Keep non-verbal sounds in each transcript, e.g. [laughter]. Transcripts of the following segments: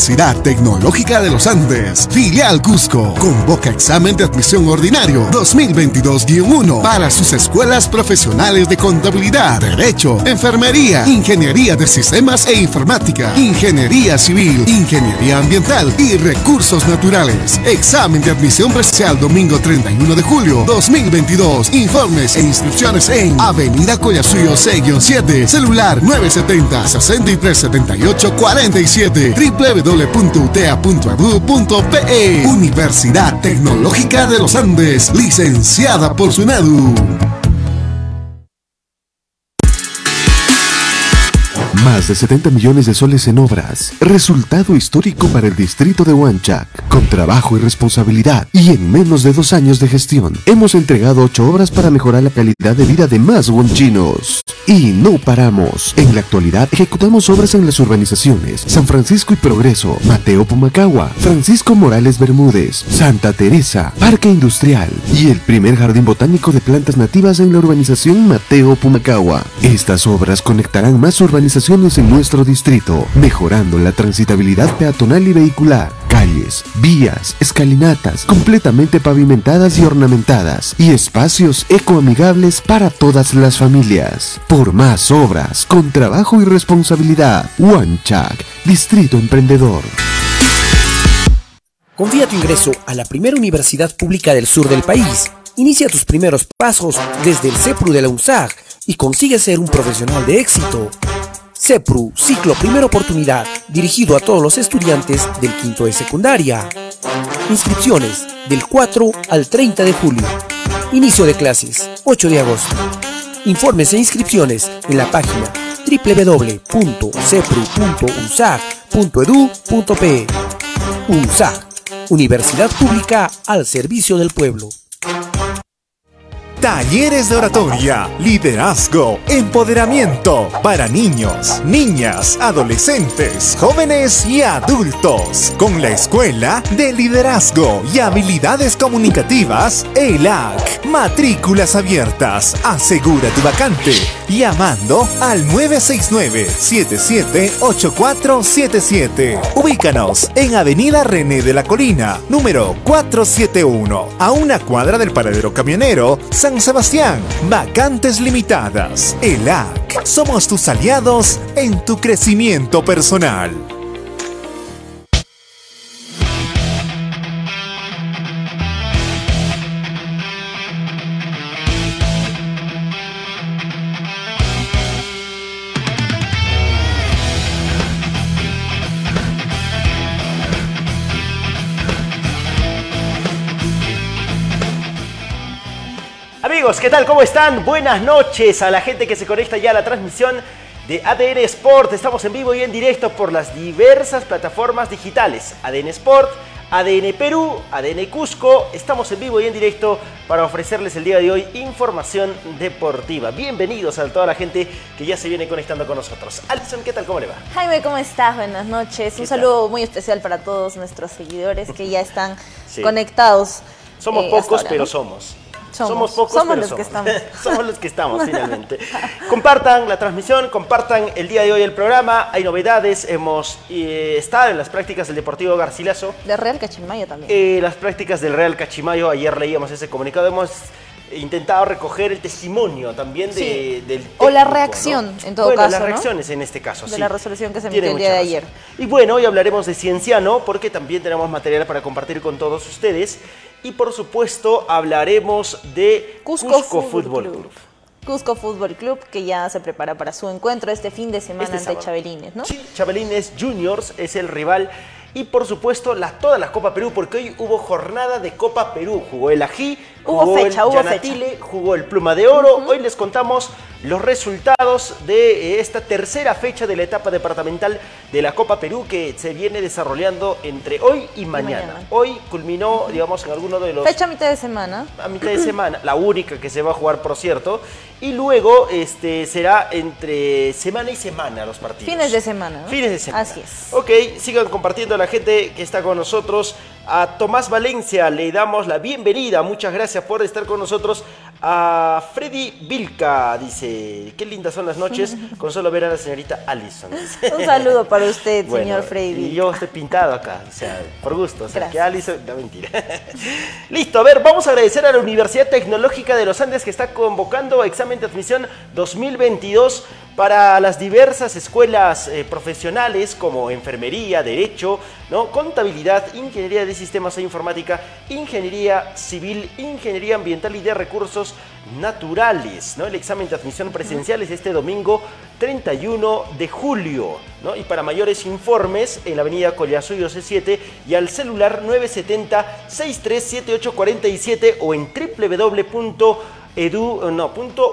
Universidad Tecnológica de los Andes, filial Cusco, convoca examen de admisión ordinario 2022-1 para sus escuelas profesionales de contabilidad, derecho, enfermería, ingeniería de sistemas e informática, ingeniería civil, ingeniería ambiental y recursos naturales. Examen de admisión presencial domingo 31 de julio 2022. Informes e inscripciones en Avenida Collasuyo 6-7, celular 970 6378 47 www.utea.edu.pe Universidad Tecnológica de los Andes, licenciada por SUNEDU. Más de 70 millones de soles en obras. Resultado histórico para el distrito de Huanchac. Con trabajo y responsabilidad. Y en menos de dos años de gestión, hemos entregado ocho obras para mejorar la calidad de vida de más huanchinos. Y no paramos. En la actualidad ejecutamos obras en las urbanizaciones San Francisco y Progreso, Mateo Pumacagua, Francisco Morales Bermúdez, Santa Teresa, Parque Industrial y el primer jardín botánico de plantas nativas en la urbanización Mateo Pumacagua. Estas obras conectarán más urbanizaciones en nuestro distrito, mejorando la transitabilidad peatonal y vehicular, calles, vías, escalinatas completamente pavimentadas y ornamentadas, y espacios ecoamigables para todas las familias. Por más obras, con trabajo y responsabilidad, Huanchac, Distrito Emprendedor. Confía tu ingreso a la primera universidad pública del sur del país. Inicia tus primeros pasos desde el CEPRU de la UNSAG y consigue ser un profesional de éxito. CEPRU, ciclo Primera Oportunidad, dirigido a todos los estudiantes del quinto de secundaria. Inscripciones del 4 al 30 de julio. Inicio de clases 8 de agosto. Informes e inscripciones en la página www.cepru.usac.edu.pe. UNSAC, Universidad Pública al servicio del pueblo. Talleres de oratoria, liderazgo, empoderamiento para niños, niñas, adolescentes, jóvenes y adultos. Con la Escuela de Liderazgo y Habilidades Comunicativas, ELAC. Matrículas abiertas. Asegura tu vacante. Llamando al 969-778477. Ubícanos en Avenida René de la Colina, número 471, a una cuadra del paradero camionero San Sebastián. Vacantes limitadas. ELAC. Somos tus aliados en tu crecimiento personal. Amigos, ¿qué tal? ¿Cómo están? Buenas noches a la gente que se conecta ya a la transmisión de ADN Sport. Estamos en vivo y en directo por las diversas plataformas digitales. ADN Sport, ADN Perú, ADN Cusco. Estamos en vivo y en directo para ofrecerles el día de hoy información deportiva. Bienvenidos a toda la gente que ya se viene conectando con nosotros. Alison, ¿qué tal? ¿Cómo le va? Jaime, ¿cómo estás? Buenas noches. Un saludo muy especial para todos nuestros seguidores que ya están [laughs] Sí. conectados. Somos eh, pocos, ahora, pero ¿no? somos. Somos. pocos, Somos pero los que estamos. [laughs] somos los que estamos, [laughs] finalmente. Compartan la transmisión, compartan el día de hoy el programa. Hay novedades. Hemos eh, estado en las prácticas del Deportivo Garcilaso. De Real Cachimayo también. Eh, las prácticas del Real Cachimayo, ayer leíamos ese comunicado, hemos intentado recoger el testimonio también de, Sí. del O la técnico, reacción, ¿no? en todo bueno, caso, las ¿no? reacciones en este caso, De sí. la resolución que se emitió el día de mucha ayer. razón. Y bueno, hoy hablaremos de Cienciano, porque también tenemos material para compartir con todos ustedes. Y por supuesto, hablaremos de Cusco, Fútbol, Fútbol Club. Club. Cusco Fútbol Club, que ya se prepara para su encuentro este fin de semana Este ante. Chabelines, ¿no? Sí, Chabelines Juniors es el rival. Y por supuesto, la, toda la Copa Perú, porque hoy hubo jornada de Copa Perú. Jugó el Ají, Hubo jugó fecha, hubo Yanatile, jugó el Pluma de Oro. Hoy les contamos los resultados de eh, esta tercera fecha de la etapa departamental de la Copa Perú que se viene desarrollando entre hoy y mañana. mañana. Hoy culminó, digamos, en alguno de los Fecha a mitad de semana. a mitad de semana, la única que se va a jugar, por cierto, y luego este, será entre semana y semana los partidos. Fines de semana, ¿no? Fines de semana. Así es. Ok, sigan compartiendo a la gente que está con nosotros A Tomás Valencia le damos la bienvenida. Muchas gracias por estar con nosotros. A Freddy Vilca dice, qué lindas son las noches [laughs] con solo ver a la señorita Allison. [laughs] Un saludo para usted, Bueno, señor Freddy. Y yo estoy pintado acá, o sea, por gusto. O sea, que Gracias. Allison, no mentira. [laughs] Listo, a ver, vamos a agradecer a la Universidad Tecnológica de los Andes que está convocando examen de admisión 2022 para las diversas escuelas eh, profesionales como enfermería, derecho, ¿no? contabilidad, ingeniería de sistemas e informática, ingeniería civil, ingeniería ambiental y de recursos naturales. ¿no? El examen de admisión presencial es este domingo 31 de julio. ¿no? Y para mayores informes en la avenida Collasuyo C7 y al celular 970-637847 o en www.edu, no, punto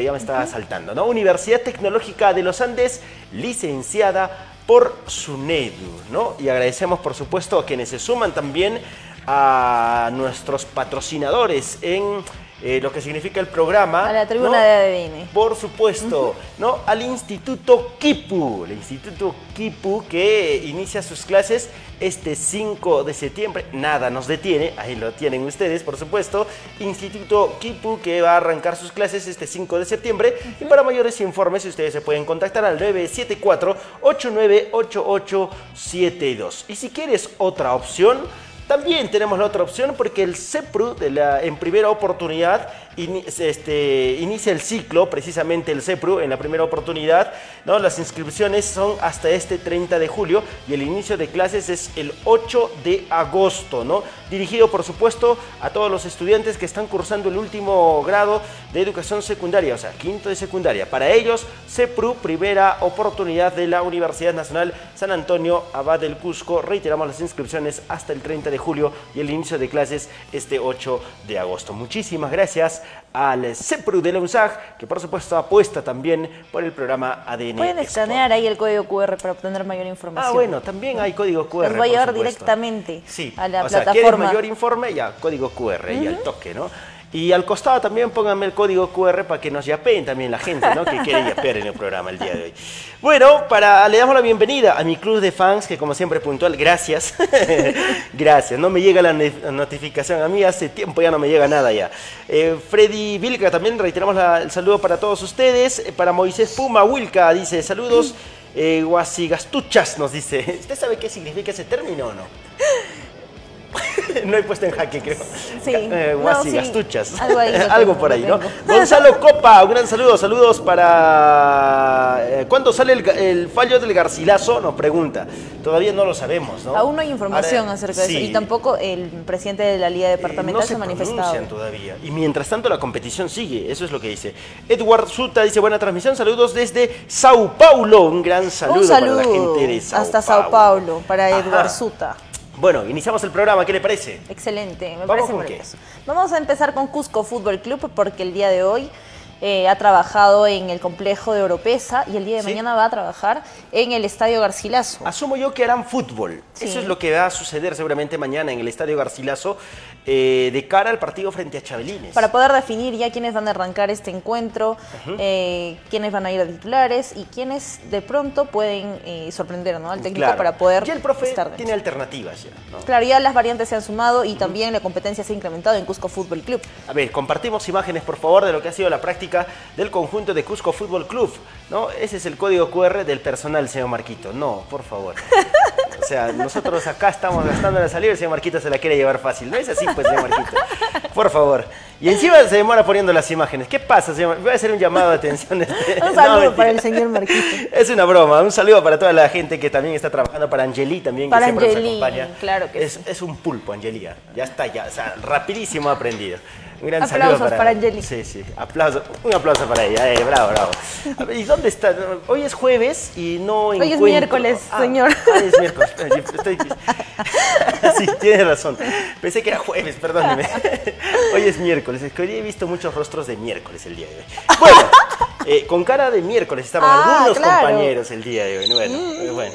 ya me estaba saltando, ¿no? Universidad Tecnológica de los Andes, licenciada por SUNEDU, ¿no? Y agradecemos, por supuesto, a quienes se suman también a nuestros patrocinadores en eh, lo que significa el programa. A la tribuna ¿no? de ADN. Por supuesto, ¿no? Al Instituto Kipu, el Instituto Kipu que inicia sus clases este 5 de septiembre. Nada nos detiene, ahí lo tienen ustedes, por supuesto. Instituto Kipu que va a arrancar sus clases este 5 de septiembre. Y para mayores informes, ustedes se pueden contactar al 974-898872. Y si quieres otra opción, también tenemos la otra opción porque el CEPRU de en primera oportunidad este, inicia el ciclo, precisamente el CEPRU en la primera oportunidad. ¿no? Las inscripciones son hasta este 30 de julio y el inicio de clases es el 8 de agosto. ¿no? Dirigido por supuesto a todos los estudiantes que están cursando el último grado de educación secundaria, o sea, quinto de secundaria. Para ellos, CEPRU, primera oportunidad de la Universidad Nacional San Antonio Abad del Cusco. Reiteramos las inscripciones hasta el 30 de julio y el inicio de clases este 8 de agosto. Muchísimas gracias al CEPRU de la UNSAG, que por supuesto apuesta también por el programa ADN. Pueden escanear ahí el código QR para obtener mayor información. Ah, bueno, también hay código QR. Los va a llevar directamente Sí, a la o sea, ¿quieres plataforma. mayor informe? Ya, código QR y al toque, ¿no? Y al costado también pónganme el código QR para que nos yapeen también la gente, ¿no? Que quiere yapear en el programa el día de hoy. Bueno, para, le damos la bienvenida a mi club de fans, que como siempre puntual, gracias. [laughs] gracias, no me llega la notificación a mí, hace tiempo ya no me llega nada ya. Eh, Freddy Vilca, también reiteramos el saludo para todos ustedes. Eh, Para Moisés Puma Wilca, dice saludos. Eh, guasigastuchas nos dice. [laughs] ¿Usted sabe qué significa ese término o no? [laughs] no he puesto en jaque, creo. Sí. Eh, No, guasigastuchas. sí. [laughs] Algo ahí [laughs] Algo por ahí, ¿no? Gonzalo Copa, un gran saludo. Saludos para. eh, ¿Cuándo sale el, fallo del Garcilaso? Nos pregunta. Todavía no lo sabemos, ¿no? Aún no hay información Ahora, acerca de eso. Y tampoco el presidente de la Liga Eh, Departamental no se ha manifestado. todavía. Y mientras tanto la competición sigue, eso es lo que dice. Edward Suta dice buena transmisión, saludos desde Sao Paulo. Un gran saludo, Un saludo para la gente de Sao hasta Paulo. Sao Paulo para Ajá. Eduard Suta. Bueno, iniciamos el programa, ¿qué le parece? Excelente, me ¿Vamos parece con maravilloso. Vamos a empezar con Cusco Fútbol Club porque el día de hoy eh, ha trabajado en el complejo de Oropesa y el día de Sí. mañana va a trabajar en el Estadio Garcilaso. Asumo yo que harán fútbol. Sí. Eso es lo que va a suceder seguramente mañana en el Estadio Garcilaso eh, de cara al partido frente a Chabelines. Para poder definir ya quiénes van a arrancar este encuentro, eh, quiénes van a ir a titulares y quiénes de pronto pueden sorprender ¿no? al técnico Claro. para poder Ya el profe estar dentro. tiene alternativas ya, ¿no? Claro, ya las variantes se han sumado y también la competencia se ha incrementado en Cusco Fútbol Club. A ver, compartimos imágenes, por favor, de lo que ha sido la práctica del conjunto de Cusco Fútbol Club. ¿no? Ese es el código QR del personal, señor Marquito. No, por favor. [laughs] O sea, nosotros acá estamos gastando la salida y el señor Marquito se la quiere llevar fácil. No es así, pues, señor Marquito. Por favor. Y encima se demora poniendo las imágenes. ¿Qué pasa, señor? Voy a hacer un llamado de atención. este- [laughs] Un saludo para el señor Marquito. Es una broma. Un saludo para toda la gente que también está trabajando, para Angeli también, Para que siempre Angeli, nos acompaña. claro que es, es un pulpo, Angelia. Ya está, ya. O sea, rapidísimo aprendido. Un gran Aplausos saludo para, para Angeli. Sí, sí. Aplauso, un aplauso para ella. Eh, bravo, bravo. A [laughs] ver, ¿y dónde está? Hoy es jueves y no Hoy es miércoles, Ah, señor. ah, es miércoles. Estoy... [laughs] sí, tienes razón. Pensé que era jueves, perdóneme. [laughs] Hoy es miércoles. Es que hoy he visto muchos rostros de miércoles el día de hoy. Bueno, eh, con cara de miércoles estaban Ah, algunos claro. compañeros el día de hoy. Bueno, eh, bueno.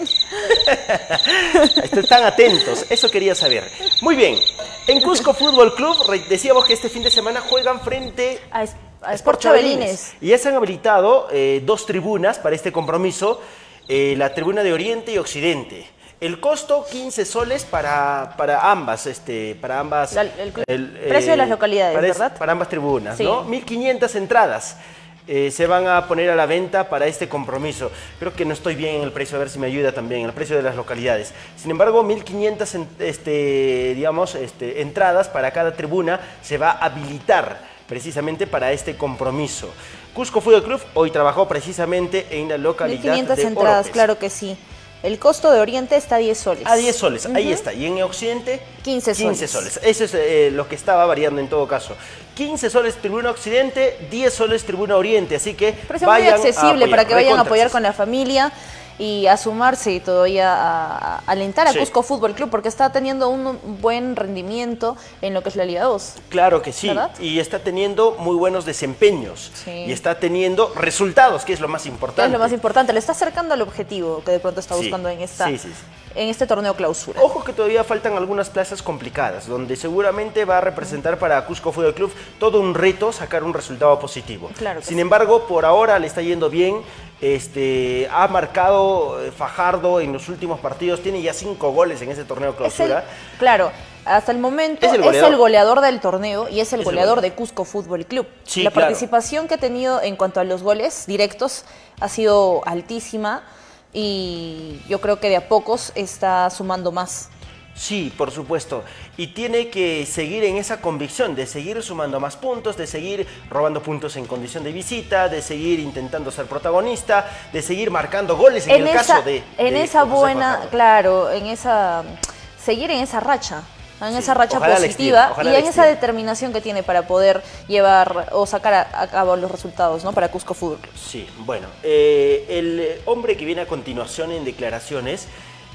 Están atentos, eso quería saber. Muy bien, en Cusco Fútbol Club decíamos que este fin de semana juegan frente A, Es- a Sport Chabelines. Y ya se han habilitado eh, dos tribunas para este compromiso, eh, la tribuna de Oriente y Occidente. El costo 15 soles para, para ambas, este, para ambas. La- el precio de las localidades, para es- ¿verdad? Para ambas tribunas, Sí. ¿no? 1500 entradas. Eh, se van a poner a la venta para este compromiso. Creo que no estoy bien en el precio, a ver si me ayuda también, el precio de las localidades. Sin embargo, 1500 en- este, digamos, este, entradas para cada tribuna se va a habilitar precisamente para este compromiso. Cusco Fútbol Club hoy trabajó precisamente en la localidad 1500 de entradas, Oropes. claro que sí. El costo de Oriente está a 10 soles. A 10 soles, ahí Ujú. está. Y en Occidente, 15 soles. soles. Eso es eh, lo que estaba variando en todo caso. 15 soles Tribuna Occidente, 10 soles Tribuna Oriente. Así que Precio muy vayan a accesible apoyar. para que vayan a apoyar con la familia y a sumarse y todavía a, a alentar a Sí. Cusco Fútbol Club porque está teniendo un buen rendimiento en lo que es la Liga 2. Claro que sí. ¿Verdad? Y está teniendo muy buenos desempeños. Sí. Y está teniendo resultados, que es lo más importante. es lo más importante, le está acercando al objetivo que de pronto está Sí. buscando en esta Sí, sí, sí. en este torneo clausura. Ojo que todavía faltan algunas plazas complicadas, donde seguramente va a representar para Cusco Fútbol Club todo un reto sacar un resultado positivo. Claro Sin sí. embargo, por ahora le está yendo bien. Este, ha marcado eh, Fajardo en los últimos partidos, tiene ya cinco goles en ese torneo Es el- clausura. claro, hasta el momento Es es el goleador. del torneo y es el Es el goleador goleador. de Cusco Fútbol Club. Sí, la claro. participación que ha tenido en cuanto a los goles directos ha sido altísima y yo creo que de a pocos está sumando más. Sí, por supuesto. Y tiene que seguir en esa convicción de seguir sumando más puntos, de seguir robando puntos en condición de visita, de seguir intentando ser protagonista, de seguir marcando goles en, el esa, caso de. en de esa buena, Fajardo. claro, en esa seguir en esa racha, en Sí, esa racha positiva y en esa determinación que tiene para poder llevar o sacar a, a cabo los resultados, ¿no? Para Cusco Fútbol. Sí, bueno, eh, el hombre que viene a continuación en declaraciones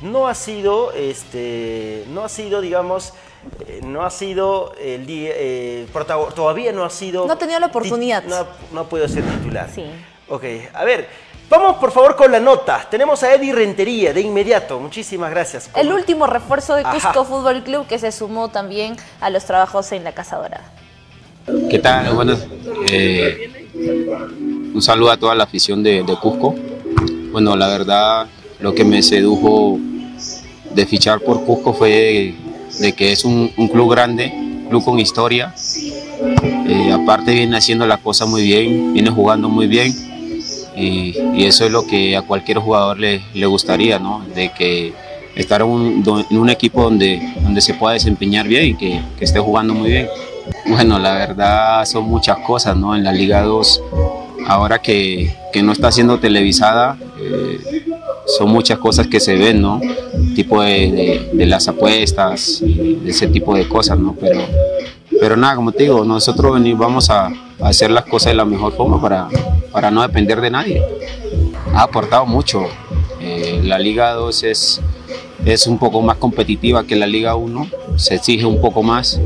no ha sido, este, no ha sido, digamos, eh, no ha sido el día, eh, todavía no ha sido. No ha tenido la oportunidad. No, ha- no ha podido ser titular. Sí. Ok, a ver, vamos por favor con la nota. Tenemos a Eddie Rentería de inmediato. Muchísimas gracias. El último refuerzo de Ajá. Cusco Fútbol Club que se sumó también a los trabajos en la Casa Dorada. ¿Qué tal? Buenas. eh, un saludo a toda la afición de, de Cusco. Bueno, la verdad, lo que me sedujo de fichar por Cusco fue de que es un, club grande, club con historia. Eh, aparte viene haciendo la cosa muy bien, viene jugando muy bien. Y, eso es lo que a cualquier jugador le, le gustaría, ¿no? De que estar un, en un equipo donde, donde se pueda desempeñar bien y que, que esté jugando muy bien. Bueno, la verdad son muchas cosas, ¿no? En la Liga 2, ahora que, que no está siendo televisada, eh, son muchas cosas que se ven, ¿no? Tipo de, de- de las apuestas, ese tipo de cosas, ¿no? Pero, pero nada, como te digo, nosotros vamos a, a hacer las cosas de la mejor forma para, para no depender de nadie. Ha aportado mucho. Eh, la Liga 2 es, es un poco más competitiva que la Liga 1, se exige un poco más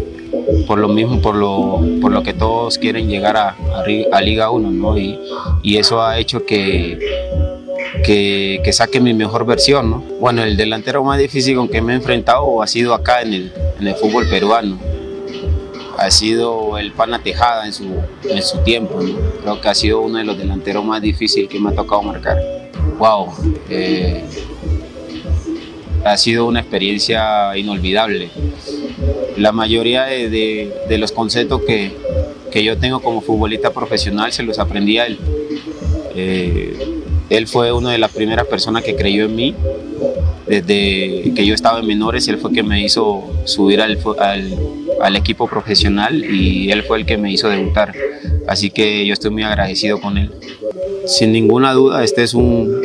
por lo mismo, por lo, por lo que todos quieren llegar a, a a Liga 1, ¿no? Y, y eso ha hecho que, que, que saque mi mejor versión, ¿no? Bueno, el delantero más difícil con que me he enfrentado ha sido acá en el, en el fútbol peruano. Ha sido el Pana Tejada en su, en su tiempo. Creo que ha sido uno de los delanteros más difíciles que me ha tocado marcar. Wow, eh, ha sido una experiencia inolvidable. La mayoría de, de- de los conceptos que, que yo tengo como futbolista profesional se los aprendí a él. Eh, él fue una de las primeras personas que creyó en mí. Desde que yo estaba en menores, él fue que me hizo subir al, equipo profesional y él fue el que me hizo debutar. Así que yo estoy muy agradecido con él. Sin ninguna duda, este es un,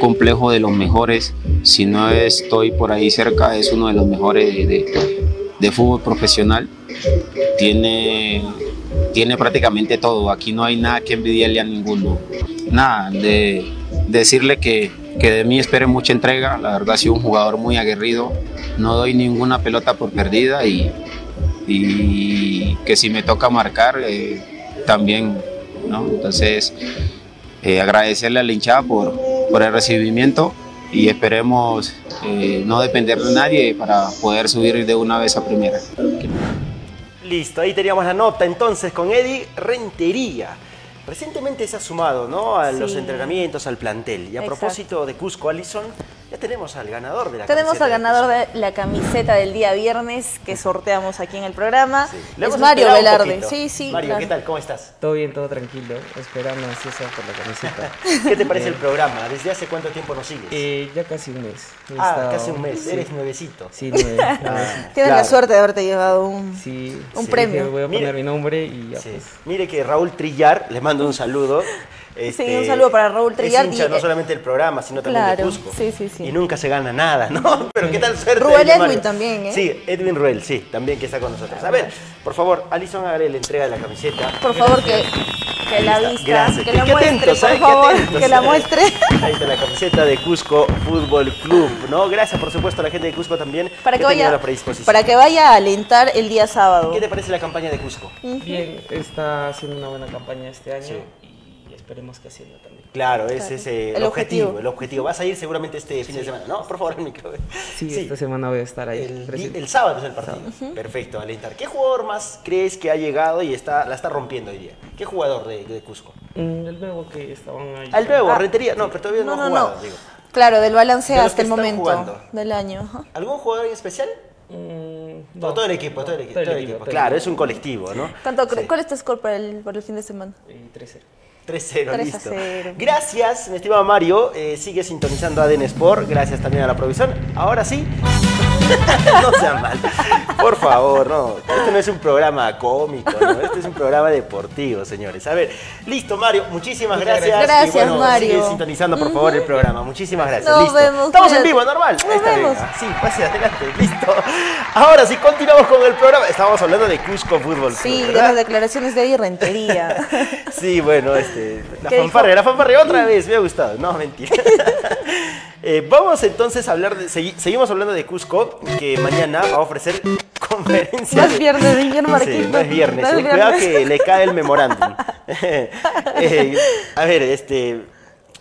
complejo de los mejores. Si no estoy por ahí cerca, es uno de los mejores de, de- de fútbol profesional. Tiene, tiene prácticamente todo. Aquí no hay nada que envidiarle a ninguno. Nada, de decirle que, que de mí espere mucha entrega. La verdad, ha sido un jugador muy aguerrido. No doy ninguna pelota por perdida y, y que si me toca marcar, eh, también. ¿no? Entonces, eh, agradecerle a la hinchada por, por el recibimiento y esperemos eh, no depender de nadie para poder subir de una vez a primera. Listo, ahí teníamos la nota entonces con Eddie Rentería. Recientemente se ha sumado ¿no? a los entrenamientos, al plantel. Y a Exacto. propósito de Cusco, Allison, Ya tenemos al ganador de la Tenemos camiseta al ganador de la camiseta del día viernes que sorteamos aquí en el programa. Sí. Es hemos Mario esperado un Velarde. poquito. Sí, sí. Mario, claro. ¿qué tal? ¿Cómo estás? Todo bien, todo tranquilo, esperando ansiosa por la camiseta. [laughs] ¿Qué te parece el programa? ¿Desde hace cuánto tiempo nos sigues? Eh, ya casi un mes. He ah, estado- casi un mes. Sí, Eres nuevecito. Sí, nueve. [laughs] Ah, nueve. [laughs] Tienes claro. la suerte de haberte llevado un. Sí, Un sí, premio. dije, voy a Mire. poner mi nombre y ya Sí. pues. Mire que Raúl Trillar, le mando un saludo. Este, un saludo para Raúl Trillar Es hincha y- no solamente del programa, sino también de Claro, Cusco. sí, sí, sí. Y nunca se gana nada, ¿no? [laughs] Pero qué tal suerte. Ruel Edwin también, ¿eh? Sí, Edwin Ruel, sí, también que está con nosotros. A ver, por favor, Alison, hágale la entrega de la camiseta. Por favor, que, que la vista, Gracias. que la qué muestre, atentos, por ¿eh? Favor, atentos. que la muestre. [laughs] Ahí está la camiseta de Cusco Fútbol Club, ¿no? Gracias, por supuesto, a la gente de Cusco también. Para que, tenido vaya, la predisposición. para que vaya a alentar el día sábado. ¿Qué te parece la campaña de Cusco? Bien, está haciendo una buena campaña este año Sí. Esperemos que hacienda también. Claro, ese es eh, el, El objetivo. objetivo. El objetivo. Vas a ir seguramente este fin de semana, ¿no? Por favor, el micro. Sí, esta semana voy a estar ahí. El, el sábado es el partido. Perfecto, alentar. ¿Qué jugador más crees que ha llegado y está, la está rompiendo hoy día? ¿Qué jugador de, de Cusco? Mm, el nuevo que estaban ahí. Al nuevo, Ah. Rentería. No, pero todavía no, No, ha no, jugado, no. digo. Claro, del balance De hasta el momento jugando. del año. ajá. ¿Algún jugador en especial? Mm, No, no, todo el equipo, todo el equipo. todo el equipo. todo el Claro, equipo. es un colectivo, ¿no? ¿Cuánto, Sí. ¿Cuál es tu score para el, para el fin de semana? Y 13. 3-0, 3 a listo. 0. Gracias, mi estimado Mario. Eh, sigue sintonizando ADN Sport. Gracias también a la provisión. Ahora sí. [laughs] no sea mal. Por favor, no. Este no es un programa cómico, ¿no? Este es un programa deportivo, señores. A ver, listo, Mario. Muchísimas gracias. gracias. Y bueno, Gracias, sigue Mario. sintonizando, por favor, el programa. Muchísimas gracias. Nos listo. vemos, Estamos en vivo, normal. Nos Ahí bien. vemos. Sí, pase adelante. Listo. Ahora sí, continuamos con el programa. Estábamos hablando de Cusco Fútbol Club, Sí, de las declaraciones de Eddie Rentería. [laughs] Sí, bueno, este, la ¿Qué fanfarria, dijo? la fanfarria otra vez, me ha gustado. No, mentira. [laughs] Eh, vamos entonces a hablar de, segui- seguimos hablando de Cusco, que mañana va a ofrecer [laughs] conferencia. No es de- viernes, señor Sí, Marquito. no es viernes, No es eh, cuidado que le cae el memorándum. [laughs] [laughs] Eh, a ver, este,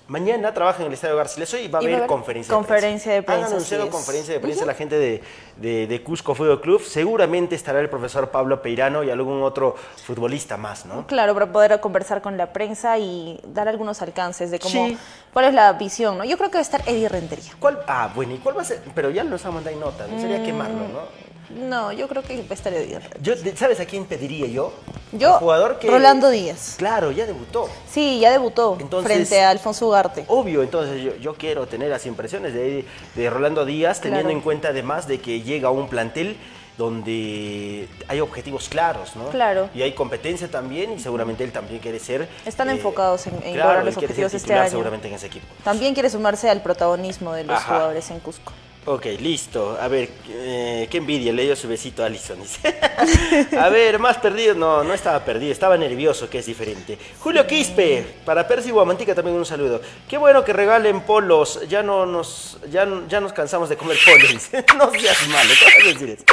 mañana trabaja en el Estadio Garcilaso y va a Y haber conferencia, conferencia de Han prensa, anunciado así es. conferencia de prensa la gente de, de- de Cusco Fútbol Club. Seguramente estará el profesor Pablo Peirano y algún otro futbolista más, ¿no? Claro, para poder conversar con la prensa y dar algunos alcances de cómo, Sí. cuál es la visión, ¿no? Yo creo que va a estar Eddie Rentería. ¿Cuál? Ah, bueno, ¿y cuál va a ser? Pero ya nos ha mandado nota, no sería quemarlo, ¿no? No, yo creo que va a estar Eddie Rentería. Yo, ¿Sabes a quién pediría yo? Yo, Un jugador que... Rolando Díaz. Claro, ya debutó. Sí, ya debutó Entonces- frente a Alfonso Ugarte. Obvio, entonces yo, yo quiero tener las impresiones de, de Rolando Díaz, teniendo en cuenta además de que llega a un plantel donde hay objetivos claros, ¿no? Claro. Y hay competencia también y seguramente él también quiere ser... Están eh, enfocados en- en claro, lograr los objetivos este año. seguramente en ese equipo. También quiere sumarse al protagonismo de los Ajá. jugadores en Cusco. Ok, listo. A ver, eh, qué envidia, le dio su besito a Alison. [laughs] a ver, más perdido. No, no estaba perdido, estaba nervioso, que es diferente. Julio Quispe, para Percy Guamantica también un saludo. Qué bueno que regalen polos. Ya no nos, ya, ya nos cansamos de comer polos. [laughs] no seas malo, ¿qué vas a decir eso?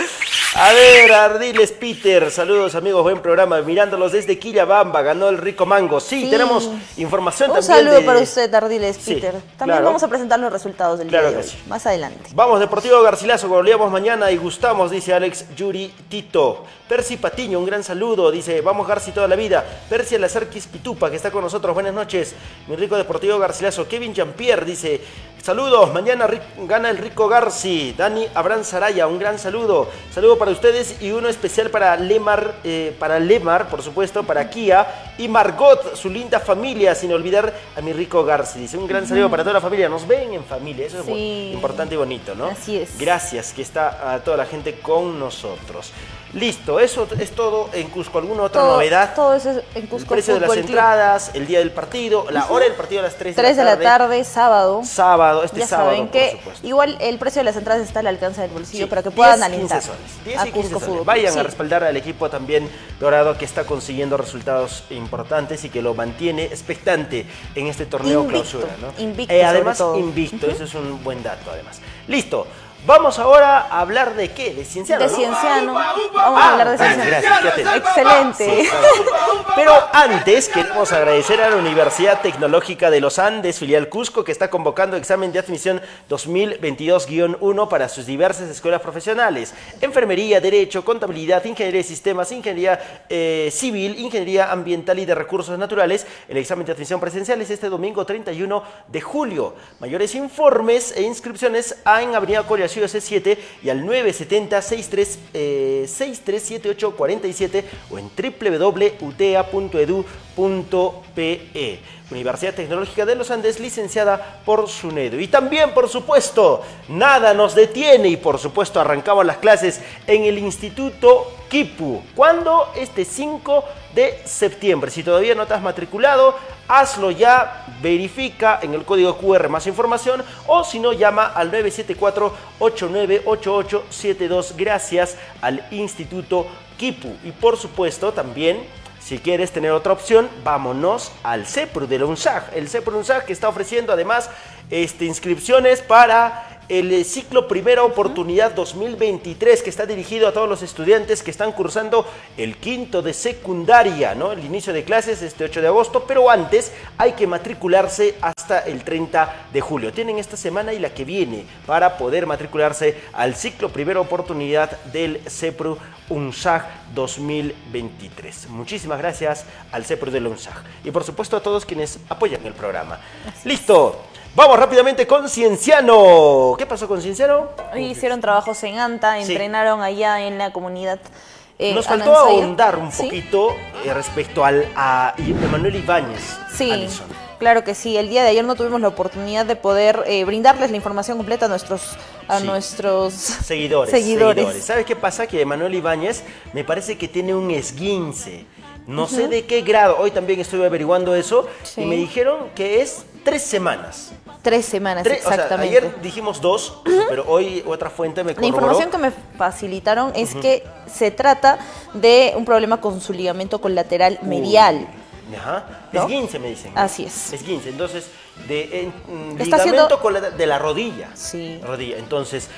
A ver, Ardiles Peter, saludos amigos, buen programa. Mirándolos desde Quillabamba, ganó el rico mango. Sí, Sí. tenemos información Un también. saludo de- para usted, Ardiles Sí, Peter. También claro. vamos a presentar los resultados del Claro día de que hoy, sí. más adelante. Vamos, Deportivo Garcilaso, goleamos mañana y gustamos, dice Alex Yuri Tito. Percy Patiño, un gran saludo, dice, vamos Garci toda la vida. Percy Alazarquis Pitupa, que está con nosotros, buenas noches. Mi rico Deportivo Garcilaso. Kevin Jean-Pierre dice, saludos, mañana gana el rico Garci. Dani Abraham Saraya, un gran saludo. Saludo para ustedes y uno especial para Lemar, eh, para Lemar, por supuesto, para Kia y Margot, su linda familia, sin olvidar a mi rico Garci. Dice, un gran saludo para toda la familia. Nos ven en familia, eso es importante y bonito, ¿no? Así es. Gracias, que está a toda la gente con nosotros. Listo, eso es todo en Cusco. ¿Alguna otra Todo- novedad? Todo eso es en el Cusco precio de las Club. entradas, el día del partido, la hora del partido a las 3 3 de la tarde, sábado. Sábado, este ya sábado, saben por que supuesto. igual el precio de las entradas está al alcance del bolsillo Sí, para que puedan 10, 15 alentar soles, 10 a y 15 Cusco soles. Fútbol. Vayan a respaldar al equipo también dorado que está consiguiendo resultados importantes y que lo mantiene expectante en este torneo Invicto, clausura. ¿no? invicto Eh, sobre además, todo. invicto, eso es un buen dato además. Listo. Vamos ahora a hablar de qué? De Cienciano. De ¿no? Cienciano. Vamos Ah, a hablar de dale, Cienciano. gracias, qué atento. Excelente. Sí, claro. Pero antes queremos agradecer a la Universidad Tecnológica de los Andes, filial Cusco, que está convocando examen de admisión 2022-1 para sus diversas escuelas profesionales. Enfermería, Derecho, Contabilidad, Ingeniería de Sistemas, Ingeniería eh, Civil, Ingeniería Ambiental y de Recursos Naturales. El examen de admisión presencial es este domingo 31 de julio. Mayores informes e inscripciones en Avenida Coria Ciudad C7 y al 970 63, eh, 637847 o en www.utea.edu.pe. Universidad Tecnológica de los Andes, licenciada por SUNEDO. Y también, por supuesto, nada nos detiene y por supuesto arrancamos las clases en el Instituto Kipu. ¿Cuándo? Este 5 de septiembre. Si todavía no te has matriculado, hazlo ya, verifica en el código QR más información o si no, llama al 974-898872 gracias al Instituto Kipu. Y por supuesto también... Si quieres tener otra opción, vámonos al CEPRU de la UNSAG. El CEPRU UNSAG que está ofreciendo además este, inscripciones para el eh, ciclo Primera Oportunidad 2023 que está dirigido a todos los estudiantes que están cursando el quinto de secundaria, ¿no? El inicio de clases este 8 de agosto, pero antes hay que matricularse hasta el 30 de julio. Tienen esta semana y la que viene para poder matricularse al ciclo Primera Oportunidad del CEPRU UNSAG 2023. Muchísimas gracias al CEPRU del UNSAG y por supuesto a todos quienes apoyan el programa. Listo. Vamos rápidamente con Cienciano. ¿Qué pasó con Cienciano? Hoy hicieron trabajos en ANTA, Sí. entrenaron allá en la comunidad. eh, Nos faltó Anansaya. ahondar un Sí. poquito eh, respecto al, a Emanuel Ibáñez. Sí, Alison. claro que sí. El día de ayer no tuvimos la oportunidad de poder eh, brindarles la información completa a nuestros, a Sí. nuestros Seguidores, [laughs] seguidores. seguidores. ¿Sabes qué pasa? Que Emanuel Ibáñez me parece que tiene un esguince. No sé de qué grado. Hoy también estuve averiguando eso Sí. y me dijeron que es tres semanas. Tres semanas, Tres- o sea, exactamente. ayer dijimos dos, pero hoy otra fuente me La corroboró. información que me facilitaron es que se trata de un problema con su ligamento colateral medial. Ajá. ¿No? Esguince me dicen. Así es. Esguince. Entonces, de en- mm, ligamento haciendo- con la- de la rodilla. Sí. Rodilla. Entonces,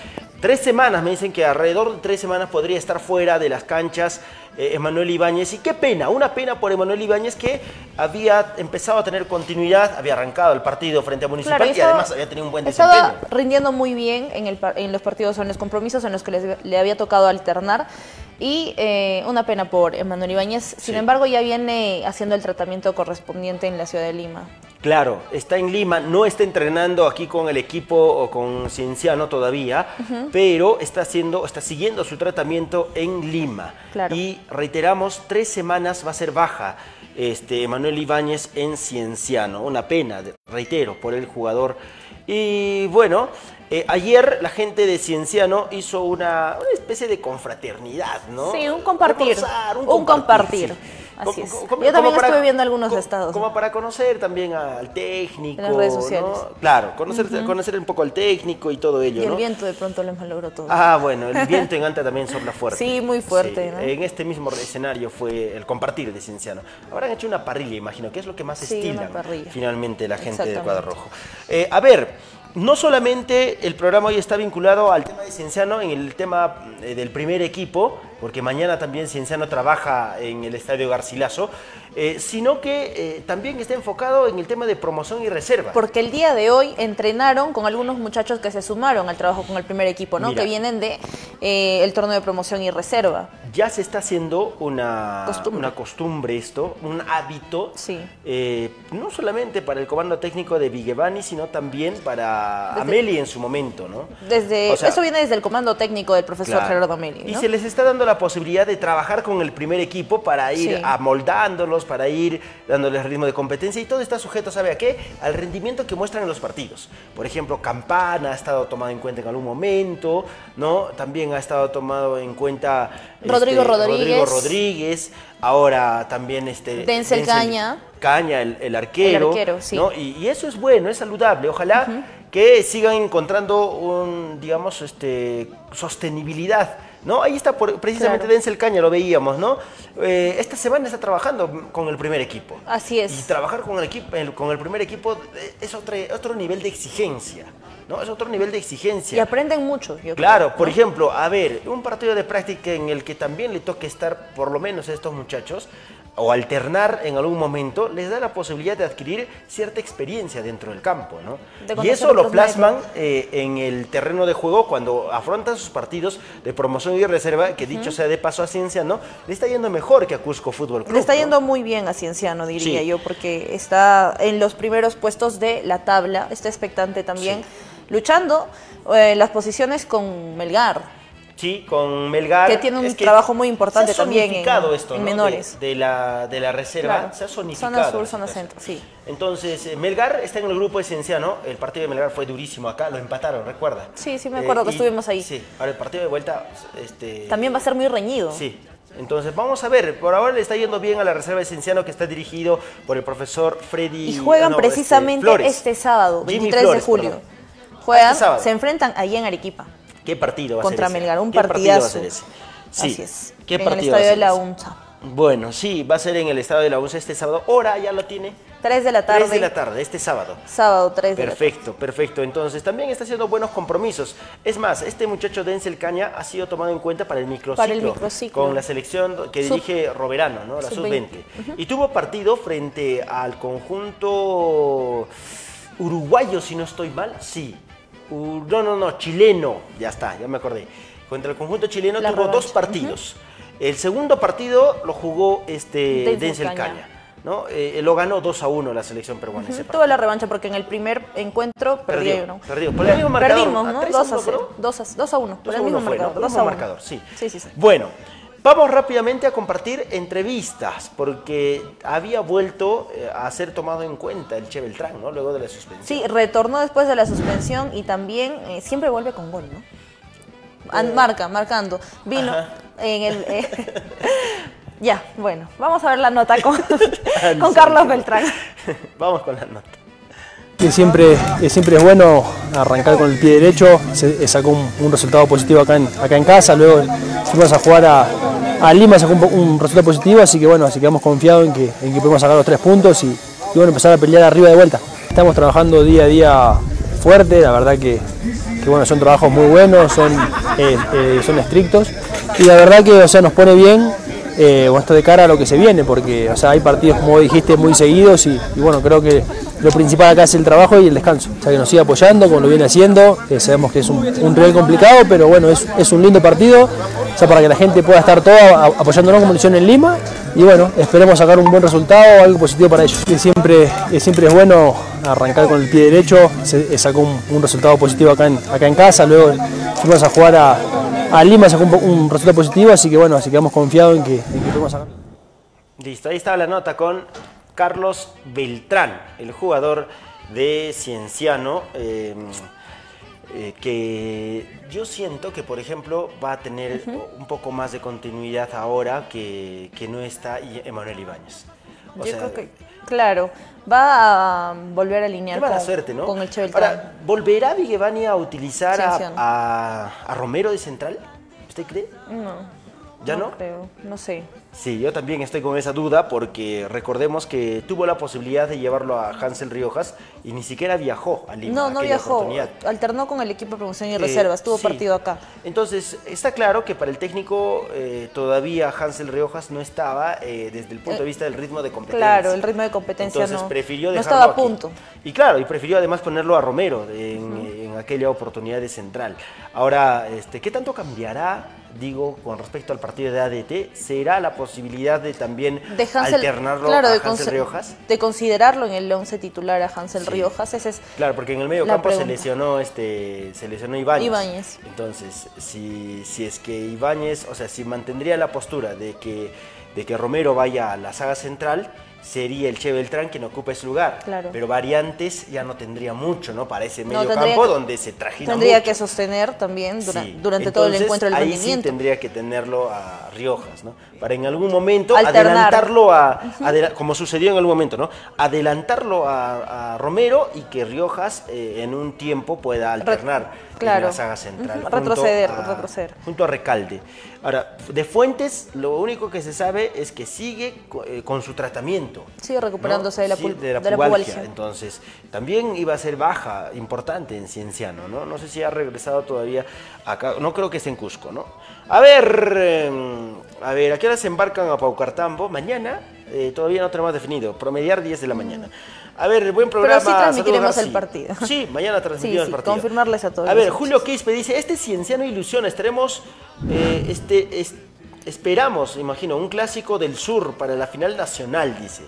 tres semanas me dicen que alrededor de tres semanas podría estar fuera de las canchas eh, Emanuel Ibáñez. Y qué pena, una pena por Emanuel Ibáñez que había empezado a tener continuidad, había arrancado el partido frente a Municipal Claro, y, estaba- además había tenido un buen Estaba desempeño. rindiendo muy bien en, el, en los partidos en los compromisos en los que les- le había tocado alternar. Y eh, una pena por Emanuel Ibáñez. Sin Sí. embargo, ya viene haciendo el tratamiento correspondiente en la ciudad de Lima. Claro, está en Lima, no está entrenando aquí con el equipo o con Cienciano todavía, pero está haciendo, está siguiendo su tratamiento en Lima. Claro. Y reiteramos, tres semanas va a ser baja este Emanuel Ibáñez en Cienciano. Una pena, reitero, por el jugador. Y bueno, eh, ayer la gente de Cienciano hizo una, una especie de confraternidad, ¿no? Sí, un compartir, un compartir. sí. Así es. como- Yo también para- estuve viendo algunos estados. Como para conocer también al técnico. En las redes ¿no? sociales. Claro, conocer, conocer un poco al técnico y todo ello, Y el ¿no? viento de pronto les malogró todo. Ah, bueno, el [laughs] viento en Anta también sopla fuerte. Sí, muy fuerte, Sí, ¿no? En este mismo escenario fue el compartir de Cienciano. Habrán hecho una parrilla, imagino, que es lo que más Sí, parrilla. finalmente la gente del cuadro rojo. Eh, a ver, no solamente el programa hoy está vinculado al tema de Cienciano en el tema eh, del primer equipo, porque mañana también Cienciano trabaja en el Estadio Garcilaso, eh, sino que eh, también está enfocado en el tema de promoción y reserva. Porque el día de hoy entrenaron con algunos muchachos que se sumaron al trabajo con el primer equipo, ¿no? Mira. Que vienen de eh, el torneo de promoción y reserva. ya se está haciendo una Costumbre. una costumbre esto, un hábito, Sí. no solamente para el comando técnico de Vigevani, sino también para Desde- Ameli en su momento, ¿no? Desde, O sea, eso viene desde el comando técnico del profesor Claro. Gerardo Meli. Y se les está dando la posibilidad de trabajar con el primer equipo para ir Sí. amoldándolos, para ir dándoles ritmo de competencia y todo está sujeto, ¿sabe a qué? Al rendimiento que muestran en los partidos. Por ejemplo, Campana ha estado tomado en cuenta en algún momento, ¿no? También ha estado tomado en cuenta Rodrigo este, Rodríguez. Rodrigo Rodríguez, ahora también este Denzel Caña. Caña, el, el arquero. El arquero, sí. ¿no? Y, y eso es bueno, es saludable. Ojalá que sigan encontrando un, digamos, este, sostenibilidad ¿no? Ahí está por- precisamente Claro. Denzel Caña, lo veíamos, ¿no? Eh, esta semana está trabajando con el primer equipo. Así es. Y trabajar con el, equipo, el- con el primer equipo eh, es otro, otro nivel de exigencia, ¿no? Es otro nivel de exigencia. Y aprenden mucho, yo Claro, creo, por ¿no? ejemplo, a ver, un partido de práctica en el que también le toque estar por lo menos a estos muchachos o alternar en algún momento, les da la posibilidad de adquirir cierta experiencia dentro del campo, ¿no? De Y eso lo plasman eh, en el terreno de juego cuando afrontan sus partidos de promoción y reserva, que dicho sea de paso a Cienciano, le está yendo mejor que a Cusco Fútbol Club. Le está ¿no? yendo muy bien a Cienciano, diría Sí. yo, porque está en los primeros puestos de la tabla, está expectante también, luchando eh, las posiciones con Melgar. Sí, con Melgar. Que tiene un Es trabajo muy importante se ha también en- esto, en ¿no? menores. De, de la, de la reserva, Claro. se ha zonificado. Zona sur, zona situación. centro, sí. Entonces, eh, Melgar está en el grupo de Cienciano. El partido de Melgar fue durísimo acá, lo empataron, recuerda. Sí, sí me acuerdo que y- estuvimos ahí. Sí, ahora el partido de vuelta. Este, También va a ser muy reñido. Sí. Entonces, vamos a ver. Por ahora le está yendo bien a la reserva de Cienciano que está dirigido por el profesor Freddy. Y juegan ah, no, este, precisamente Flores. este, sábado, Jimmy 23 Flores, de julio. perdón. Juegan, Este sábado. se enfrentan allí en Arequipa ¿Qué partido va contra a ser ese? Melgar, un ¿Qué partido va a ser ese? Sí. Así es. ¿Qué en el partido va a estadio de la? UNSA. Bueno, sí, va a ser en el estadio de la UNSA este sábado. Hora ya lo tiene. 3 de la tarde. 3 de la tarde, este sábado. Sábado 3 de la tarde. Perfecto, perfecto. Entonces, también está haciendo buenos compromisos. Es más, este muchacho Denzel Caña ha sido tomado en cuenta para el microciclo. Para el microciclo. Con la selección que Sub- dirige Roberano, ¿no? La Sub-20. sub-20. Y tuvo partido frente al conjunto uruguayo, si no estoy mal. Sí. No, no, no, chileno. Ya está, ya me acordé. Contra el conjunto chileno La tuvo dos partidos. El segundo partido lo jugó este Denzel Caña. Caña. ¿no? Eh, lo ganó 2 a 1 la selección peruana. ese Tuvo la revancha porque en el primer encuentro Perdió, perdieron. perdió. Por el mismo marcador. Perdimos, ¿A ¿no? 3 a 2 a 1, 0. creo? 2 a, 2 a 1. Por 2 el a 1 mismo fue, ¿no? marcador. Por el 2 mismo a 1. marcador, sí. Sí, sí, sí. Bueno, vamos rápidamente a compartir entrevistas, porque había vuelto eh, a ser tomado en cuenta el Che Beltrán, ¿no? Luego de la suspensión. Sí, retornó después de la suspensión y también eh, siempre vuelve con gol, ¿no? An- marca, marcando. Vino Ajá. en el... eh, [laughs] ya, bueno, vamos a ver la nota con, [laughs] Ah, con Carlos Beltrán. [laughs] Vamos con la nota. Que siempre, que siempre es bueno arrancar con el pie derecho, se sacó un, un resultado positivo acá en, acá en casa, luego fuimos a jugar a, a Lima, sacó un, resultado positivo, así que bueno, así quedamos confiados en que, en que podemos sacar los tres puntos y, bueno, empezar a pelear arriba de vuelta. Estamos trabajando día a día fuerte, la verdad que, que, bueno, son trabajos muy buenos, son, eh, eh, son estrictos y la verdad que o sea, nos pone bien eh, esto de cara a lo que se viene, porque o sea, hay partidos, como dijiste, muy seguidos y bueno, creo que lo principal acá es el trabajo y el descanso. O sea, que nos siga apoyando, como lo viene haciendo, eh, sabemos que es un, un rival complicado, pero bueno, es, es un lindo partido, o sea, para que la gente pueda estar toda a- apoyándonos como lo hicieron en Lima y bueno, esperemos sacar un buen resultado, algo positivo para ellos. Que siempre, que siempre es bueno arrancar con el pie derecho, se, eh, sacó un, un resultado positivo acá en, acá en casa, luego fuimos a jugar a, a Lima, sacó un, resultado positivo, así que bueno, así quedamos confiados en que, en que podemos sacar. Listo, ahí estaba la nota con Carlos Beltrán, el jugador de Cienciano, eh, eh, que yo siento que, por ejemplo, va a tener un poco más de continuidad ahora que, que no está Emanuel Ibáñez. O Yo sea, creo que, claro, va a volver a alinear con, suerte, ¿no? con el Che Beltrán. Ahora, ¿volverá Vigevani a utilizar a- a Romero de central? ¿Usted cree? No. ¿Ya no? creo, no sé. Sí, yo también estoy con esa duda porque recordemos que tuvo la posibilidad de llevarlo a Hansel Riojas y ni siquiera viajó a Lima. No, no viajó. Alternó con el equipo de promoción y Eh, reservas. Tuvo sí. partido acá. Entonces, está claro que para el técnico eh, todavía Hansel Riojas no estaba eh, desde el punto de vista del ritmo de competencia. Claro, el ritmo de competencia Entonces no, prefirió no dejarlo estaba a aquí. punto. Y claro, y prefirió además ponerlo a Romero en, en aquella oportunidad de central. Ahora, este, ¿qué tanto cambiará, digo, con respecto al partido de ADT? ¿Será la posibilidad de también De Hansel, alternarlo claro, a de, Hansel Riojas? de considerarlo en el 11 titular a Hansel Sí. Riojas. Ese es Claro, porque en el medio campo se lesionó este se lesionó Ibáñez. Ibáñez. Entonces, si, si es que Ibáñez, o sea, si mantendría la postura de que, de que Romero vaya a la saga central, sería el Che Beltrán quien ocupa ese lugar. Claro. Pero variantes ya no tendría mucho, ¿no? Para ese medio campo que- donde se trajina Tendría mucho. que sostener también dura- Sí. durante todo el encuentro el ahí sí tendría que tenerlo a Riojas, ¿no? Para en algún momento Alternar. adelantarlo a, adela- como sucedió en algún momento, ¿no? Adelantarlo a, a Romero y que Riojas eh, en un tiempo pueda alternar claro. la saga central. Retroceder, a- retroceder. Junto a Recalde. Ahora, de Fuentes, lo único que se sabe es que sigue eh, con su tratamiento. Sigue recuperándose de la, Sí, de la de la pubalgia. Entonces, también iba a ser baja importante en Cienciano, ¿no? No sé si ha regresado todavía acá. No creo que esté en Cusco, ¿no? A ver, eh, a ver, ¿a qué hora se embarcan a Paucartambo? Mañana, eh, todavía no tenemos definido. Promediar 10 de la mañana. A ver, buen programa. sí transmitiremos el partido. Sí, mañana transmitiremos Sí, el partido. confirmarles a todos A ver. Julio Quispe dice, este Cienciano ilusiona, estaremos, eh, este, es- esperamos, imagino, un clásico del sur para la final nacional, dice.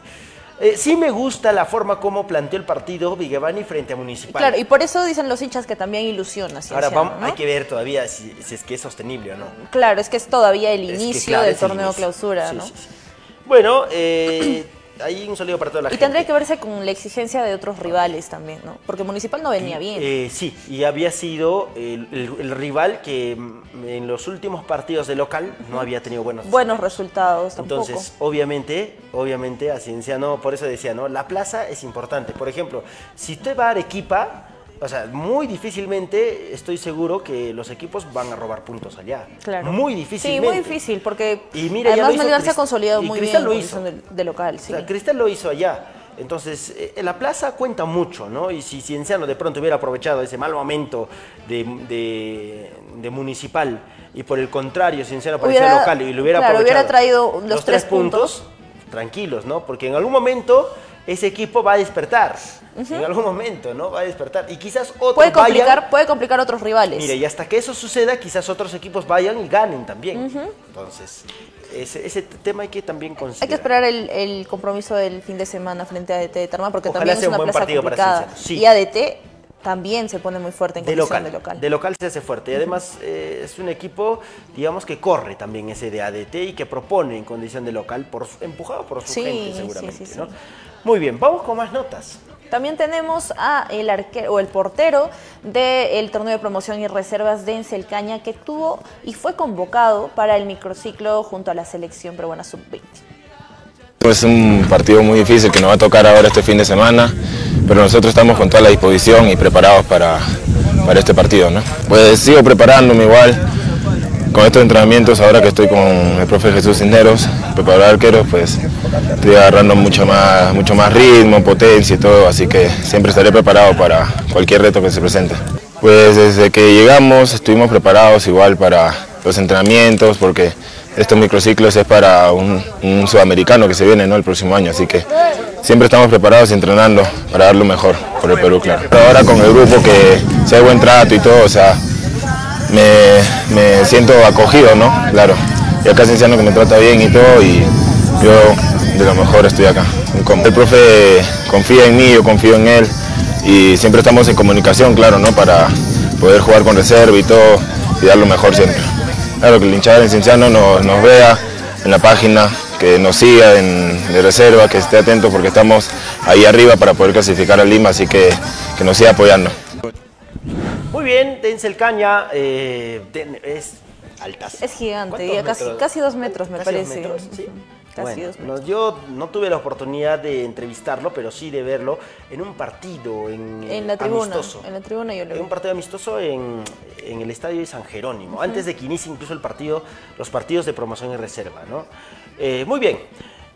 Eh, sí me gusta la forma como planteó el partido Vigevani frente a Municipal. Claro, y por eso dicen los hinchas que también ilusiona. Ahora vamos, ¿no? hay que ver todavía si, si es que es sostenible o no. Claro, es que es todavía el Es que, inicio claro, del torneo inicio. clausura, Sí, ¿no? sí, sí. Bueno, eh, ahí un saludo para toda la Y gente. tendría que verse con la exigencia de otros rivales también, ¿no? Porque Municipal no venía bien. Eh, sí, y había sido el, el- el rival que mm, en los últimos partidos de local no había tenido buenos Buenos resultados tampoco. Entonces, obviamente, obviamente a Cienciano, por eso decía, ¿no? La plaza es importante. Por ejemplo, si usted va a Arequipa, o sea, muy difícilmente estoy seguro que los equipos van a robar puntos allá. Claro. Muy Sí, difícilmente. muy difícil, porque Y mira, además Melgar se ha consolidado y muy Cristal bien lo hizo. de, local, sí. O sea, Cristal lo hizo allá. Entonces, eh, la plaza cuenta mucho, ¿no? Y si Cienciano de pronto hubiera aprovechado ese mal momento de, de- de municipal y por el contrario, Cienciano parecía local y lo hubiera claro, aprovechado. hubiera traído los tres puntos. tranquilos, ¿no? Porque en algún momento ese equipo va a despertar. En algún momento, ¿no? Va a despertar. Y quizás otros puede complicar, vayan. puede complicar otros rivales. Mire, y hasta que eso suceda, quizás otros equipos vayan y ganen también. Entonces, ese, ese tema hay que también considerar. Hay que esperar el, el compromiso del fin de semana frente a ADT de Tarma, porque Ojalá también es un buen plaza partido para complicada. Cienciano, sí. Y ADT también se pone muy fuerte en de condición local, de local. de local se hace fuerte. Y además eh, es un equipo, digamos, que corre también ese de ADT y que propone en condición de local, por, empujado por su Sí, gente seguramente. sí, sí. ¿no? Muy bien, vamos con más notas. También tenemos a el arquero o el portero del torneo de promoción y reservas de Encelcaña que tuvo y fue convocado para el microciclo junto a la selección peruana sub-20. Es un partido muy difícil que nos va a tocar ahora este fin de semana, pero nosotros estamos con toda la disposición y preparados para, para este partido. ¿no? Pues sigo preparándome igual con estos entrenamientos, ahora que estoy con el profe Jesús Cisneros, preparador de pues estoy agarrando mucho más, mucho más ritmo, potencia y todo, así que siempre estaré preparado para cualquier reto que se presente. Pues desde que llegamos estuvimos preparados igual para los entrenamientos, porque estos microciclos es para un, un sudamericano que se viene ¿no? el próximo año, así que siempre estamos preparados y entrenando para dar lo mejor por el Perú, claro. Ahora con el grupo que sea buen trato y todo, o sea, me, me siento acogido, ¿no? Claro. Y acá Cienciano que me trata bien y todo y yo de lo mejor estoy acá. El profe confía en mí, yo confío en él y siempre estamos en comunicación, claro, ¿no? Para poder jugar con reserva y todo y dar lo mejor siempre. Claro, que el hinchada en Cienciano nos, nos vea en la página, que nos siga en, de reserva, que esté atento porque estamos ahí arriba para poder clasificar a Lima, así que que nos siga apoyando. Muy bien, Denzel Caña eh, ten- es altas. Es gigante, ¿Cuántos ya casi, dos metros me Casi dos parece. metros, ¿sí? Casi Bueno, dos metros. no, yo no tuve la oportunidad de entrevistarlo, pero sí de verlo en un partido en, En la tribuna, amistoso. en la tribuna yo lo En vi. un partido amistoso en, en el estadio de San Jerónimo, antes de que inicie incluso el partido, los partidos de promoción y reserva, ¿no? Eh, muy bien.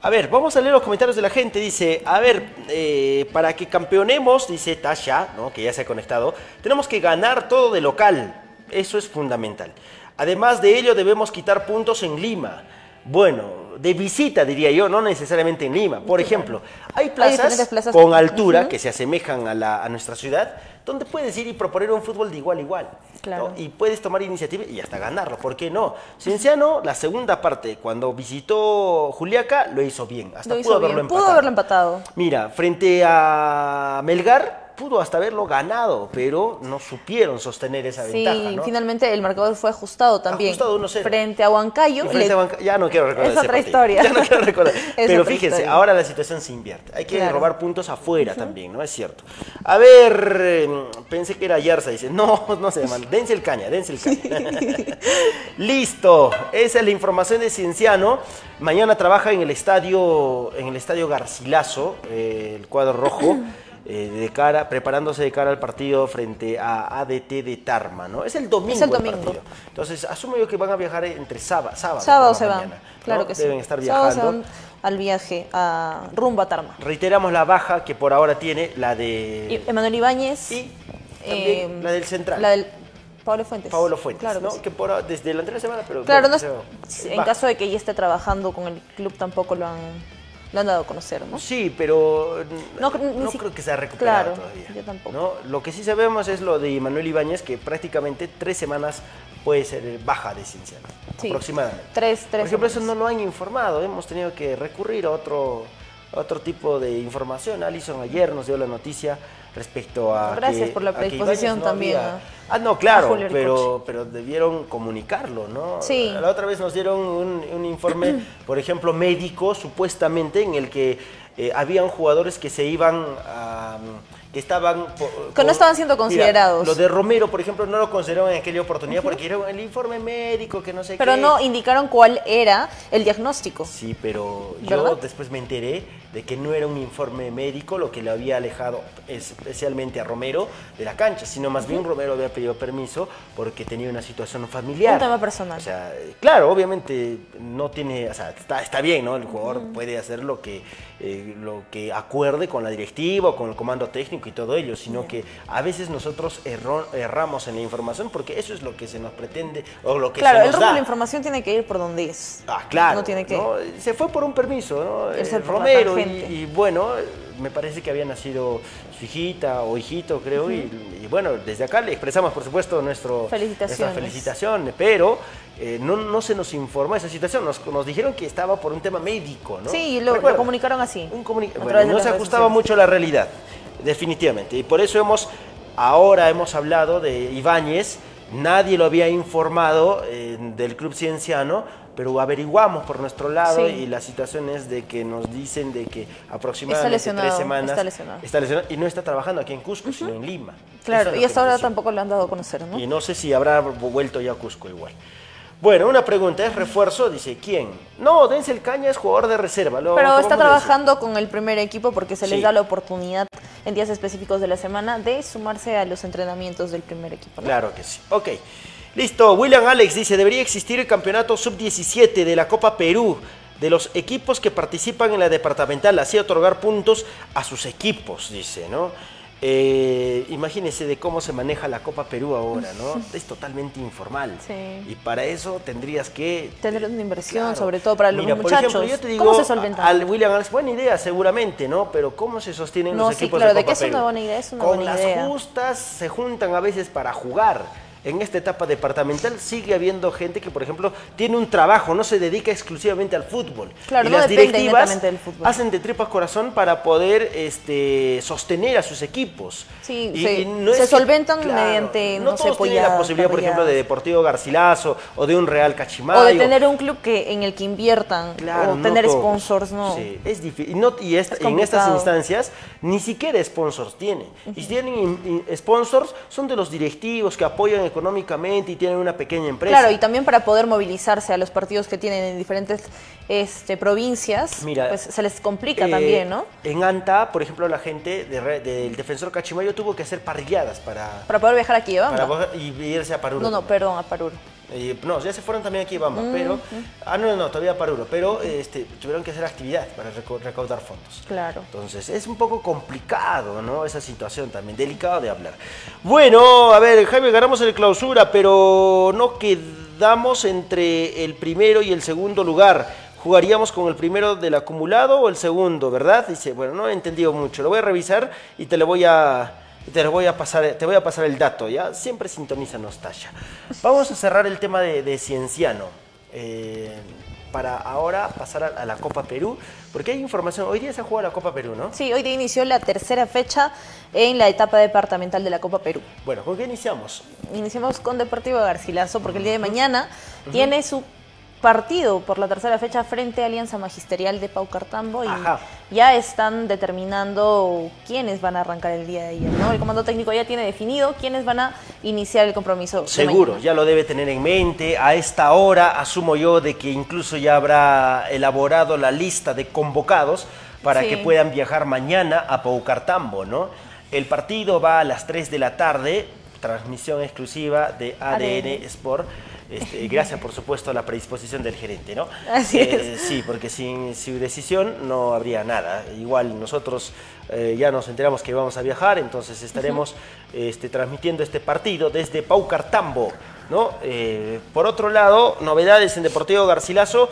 A ver, vamos a leer los comentarios de la gente. Dice, a ver, eh, para que campeonemos, dice Tasha, ¿no? que ya se ha conectado, tenemos que ganar todo de local. Eso es fundamental. Además de ello, debemos quitar puntos en Lima. Bueno, de visita diría yo, no necesariamente en Lima. Por ejemplo, hay plazas, plazas. con altura que se asemejan a, la- a nuestra ciudad, donde puedes ir y proponer un fútbol de igual a igual. ¿no? Claro. Y puedes tomar iniciativa y hasta ganarlo, ¿por qué no? Cienciano, la segunda parte, cuando visitó Juliaca, lo hizo bien. Hasta Lo hizo pudo haberlo bien, empatado. pudo haberlo empatado. Mira, frente a Melgar, pudo hasta haberlo ganado, pero no supieron sostener esa Sí, ventaja, ¿no? finalmente el marcador fue ajustado también. Ajustado 1-0. Frente a Huancayo. Le- ya no quiero recordar Es ese otra partido. historia. Ya no quiero recordar. [laughs] Pero fíjense, historia. ahora la situación se invierte. Hay que Claro. robar puntos afuera también, ¿no? Es cierto. A ver, eh, pensé que era Yarza. Dice, no, no se llama. [laughs] Dense el caña, dense el caña. [laughs] Listo. Esa es la información de Cienciano. Mañana trabaja en el estadio, en el estadio Garcilaso, eh, el cuadro rojo. [clears throat] eh, de cara, preparándose de cara al partido frente a ADT de Tarma, ¿no? Es el domingo. Es el domingo. partido. Entonces, asumo yo que van a viajar entre sábado. Sábado, Sábado se van. mañana, ¿no? Claro que sí. Deben estar Sábado viajando. se van al viaje a rumbo a Tarma. Reiteramos la baja que por ahora tiene la de Emanuel Ibáñez. y también eh, la del central. La del Pablo Fuentes. Pablo Fuentes, Claro que ¿no? sí. Que por desde la anterior semana, pero Claro, bueno, no es- se en caso de que ya esté trabajando con el club tampoco lo han, lo han dado a conocer, ¿no? Sí, pero No, no, si- creo que se ha recuperado Claro, todavía. yo tampoco. ¿no? Lo que sí sabemos es lo de Manuel Ibáñez, que prácticamente tres semanas puede ser baja de Cienciano, Sí. aproximadamente. Tres, tres Por ejemplo, eso no lo han informado, hemos tenido que recurrir a otro, a otro tipo de información. Alison ayer nos dio la noticia respecto a Gracias que- por la predisposición no también había- Ah, no, claro, pero, pero debieron comunicarlo, ¿no? Sí. La otra vez nos dieron un, un informe, [clears throat] por ejemplo, médico, supuestamente, en el que eh, habían jugadores que se iban a... que estaban... Que no estaban siendo Mira, considerados. lo de Romero, por ejemplo, no lo consideraron en aquella oportunidad porque era el informe médico, que no sé Pero qué. no indicaron cuál era el diagnóstico. Sí, pero ¿Verdad? yo después me enteré de que no era un informe médico lo que le había alejado especialmente a Romero de la cancha, sino más bien Romero había pedido permiso porque tenía una situación familiar. Un tema personal. O sea, claro, obviamente no tiene, o sea, está, está bien, ¿no? El jugador puede hacer lo que, eh, lo que acuerde con la directiva o con el comando técnico y todo ello, sino que a veces nosotros erro- erramos en la información porque eso es lo que se nos pretende o lo que claro, se el nos rumbo de la información tiene que ir por donde es. Ah, claro. No tiene que. ¿no? Se fue por un permiso, ¿no? Irse Eh, y, bueno, me parece que había nacido su hijita o hijito, creo, y, y bueno, desde acá le expresamos, por supuesto, nuestro, nuestra Felicitaciones. felicitación, pero eh, no, no se nos informó esa situación, nos, nos dijeron que estaba por un tema médico, ¿no? Sí, lo, lo comunicaron así. un comuni- bueno, no se ajustaba mucho a la realidad, definitivamente, y por eso hemos, ahora hemos hablado de Ibáñez, nadie lo había informado eh, del Club Cienciano, pero averiguamos por nuestro lado Sí. y la situación es de que nos dicen de que aproximadamente tres semanas está lesionado. está lesionado y no está trabajando aquí en Cusco, sino en Lima. Claro, es y hasta ahora tampoco lo han dado a conocer, ¿no? Y no sé si habrá vuelto ya a Cusco igual. Bueno, una pregunta, ¿es refuerzo? Dice, ¿quién? No, Denzel Caña es jugador de reserva. lo Pero está trabajando con el primer equipo porque se les Sí. da la oportunidad en días específicos de la semana de sumarse a los entrenamientos del primer equipo. ¿no? Claro que sí. Ok. Listo. William Alex dice, debería existir el campeonato sub-17 de la Copa Perú de los equipos que participan en la departamental, así otorgar puntos a sus equipos, dice, ¿no? Eh, imagínense de cómo se maneja la Copa Perú ahora, ¿no? Es totalmente informal. Sí. Y para eso tendrías que Tener una inversión, Claro. sobre todo para los Mira, por muchachos. ejemplo, yo te digo, ¿Cómo se solventan? al William Alex, buena idea seguramente, ¿no? Pero ¿cómo se sostienen No, los sí, equipos claro, de de Copa que es una Perú? buena idea, es una Con buena las idea. justas se juntan a veces para jugar. En esta etapa departamental sigue habiendo gente que, por ejemplo, tiene un trabajo, no se dedica exclusivamente al fútbol. Claro, y no las directivas netamente del fútbol. hacen de tripas corazón para poder este, sostener a sus equipos. Sí, Y- no se que- solventan mediante, no sé, todos tienen la posibilidad, por ejemplo, de. Deportivo Garcilaso o de un Real Cachimayo. O de tener un club que en el que inviertan, Claro, o no tener todos. sponsors, no. Sí, es difícil. Y, no- y esta- Es en estas instancias ni siquiera sponsors tienen. Y si tienen sponsors, son de los directivos que apoyan económicamente y tienen una pequeña empresa. Claro, y también para poder movilizarse a los partidos que tienen en diferentes este, provincias, Mira, pues se les complica Eh, también, ¿no? En Anta, por ejemplo, la gente de del defensor Cachimayo tuvo que hacer parrilladas para, Para poder viajar aquí a para poder- y irse a Paruro. No, no, perdón, a Paruro. Eh, no, ya se fueron también aquí a Bamba, Mm, pero... Ah, no, no, todavía a Paruro, pero este, tuvieron que hacer actividades para recaudar fondos. Claro. Entonces, es un poco complicado, ¿no? Esa situación también, delicado de hablar. Bueno, a ver, Jaime, ganamos el clausura, pero no quedamos entre el primero y el segundo lugar. ¿Jugaríamos con el primero del acumulado o el segundo, verdad? Dice, bueno, no he entendido mucho. Lo voy a revisar y te lo voy a... Te, voy a pasar, te voy a pasar el dato, ¿ya? Siempre sintonízanos, Tasha. Vamos a cerrar el tema de, de Cienciano. Eh, para ahora pasar a, a la Copa Perú, porque hay información, hoy día se juega la Copa Perú, ¿no? Sí, hoy día inició la tercera fecha en la etapa departamental de la Copa Perú. Bueno, ¿con qué iniciamos? Iniciamos con Deportivo Garcilaso porque el día de mañana tiene su partido por la tercera fecha frente a Alianza Magisterial de Pau Cartambo y Ajá. ya están determinando quiénes van a arrancar el día de ayer, ¿no? El comando técnico ya tiene definido quiénes van a iniciar el compromiso. Seguro, ya lo debe tener en mente. A esta hora asumo yo de que incluso ya habrá elaborado la lista de convocados para Sí. que puedan viajar mañana a Paucartambo, ¿no? El partido va a las 3 de la tarde, transmisión exclusiva de ADN, ADN. Sport. Este, [laughs] gracias, por supuesto, a la predisposición del gerente, ¿no? Así Eh, es. Sí, porque sin su decisión no habría nada. Igual nosotros eh, ya nos enteramos que vamos a viajar, entonces estaremos este, transmitiendo este partido desde Paucartambo, ¿no? Eh, por otro lado, novedades en Deportivo Garcilaso.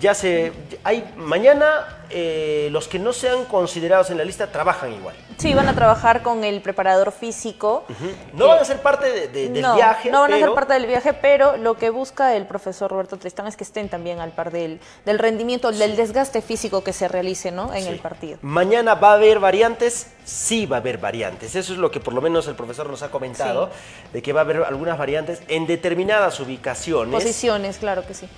Ya se. Hay mañana eh, los que no sean considerados en la lista trabajan igual. Sí, van a trabajar con el preparador físico. No van a ser parte de- de- del no, viaje. No van a ser parte del viaje, pero lo que busca el profesor Roberto Tristán es que estén también al par del, del rendimiento, del desgaste físico que se realice ¿no? en Sí. el partido. Mañana va a haber variantes, sí va a haber variantes. Eso es lo que por lo menos el profesor nos ha comentado, de que va a haber algunas variantes en determinadas ubicaciones Posiciones, claro que sí.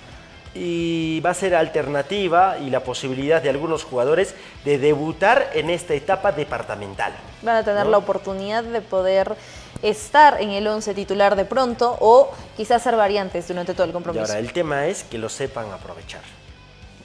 Y va a ser alternativa y la posibilidad de algunos jugadores de debutar en esta etapa departamental. Van a tener ¿no? la oportunidad de poder estar en el 11 titular de pronto o quizás hacer variantes durante todo el Y compromiso. ahora el tema es que lo sepan aprovechar.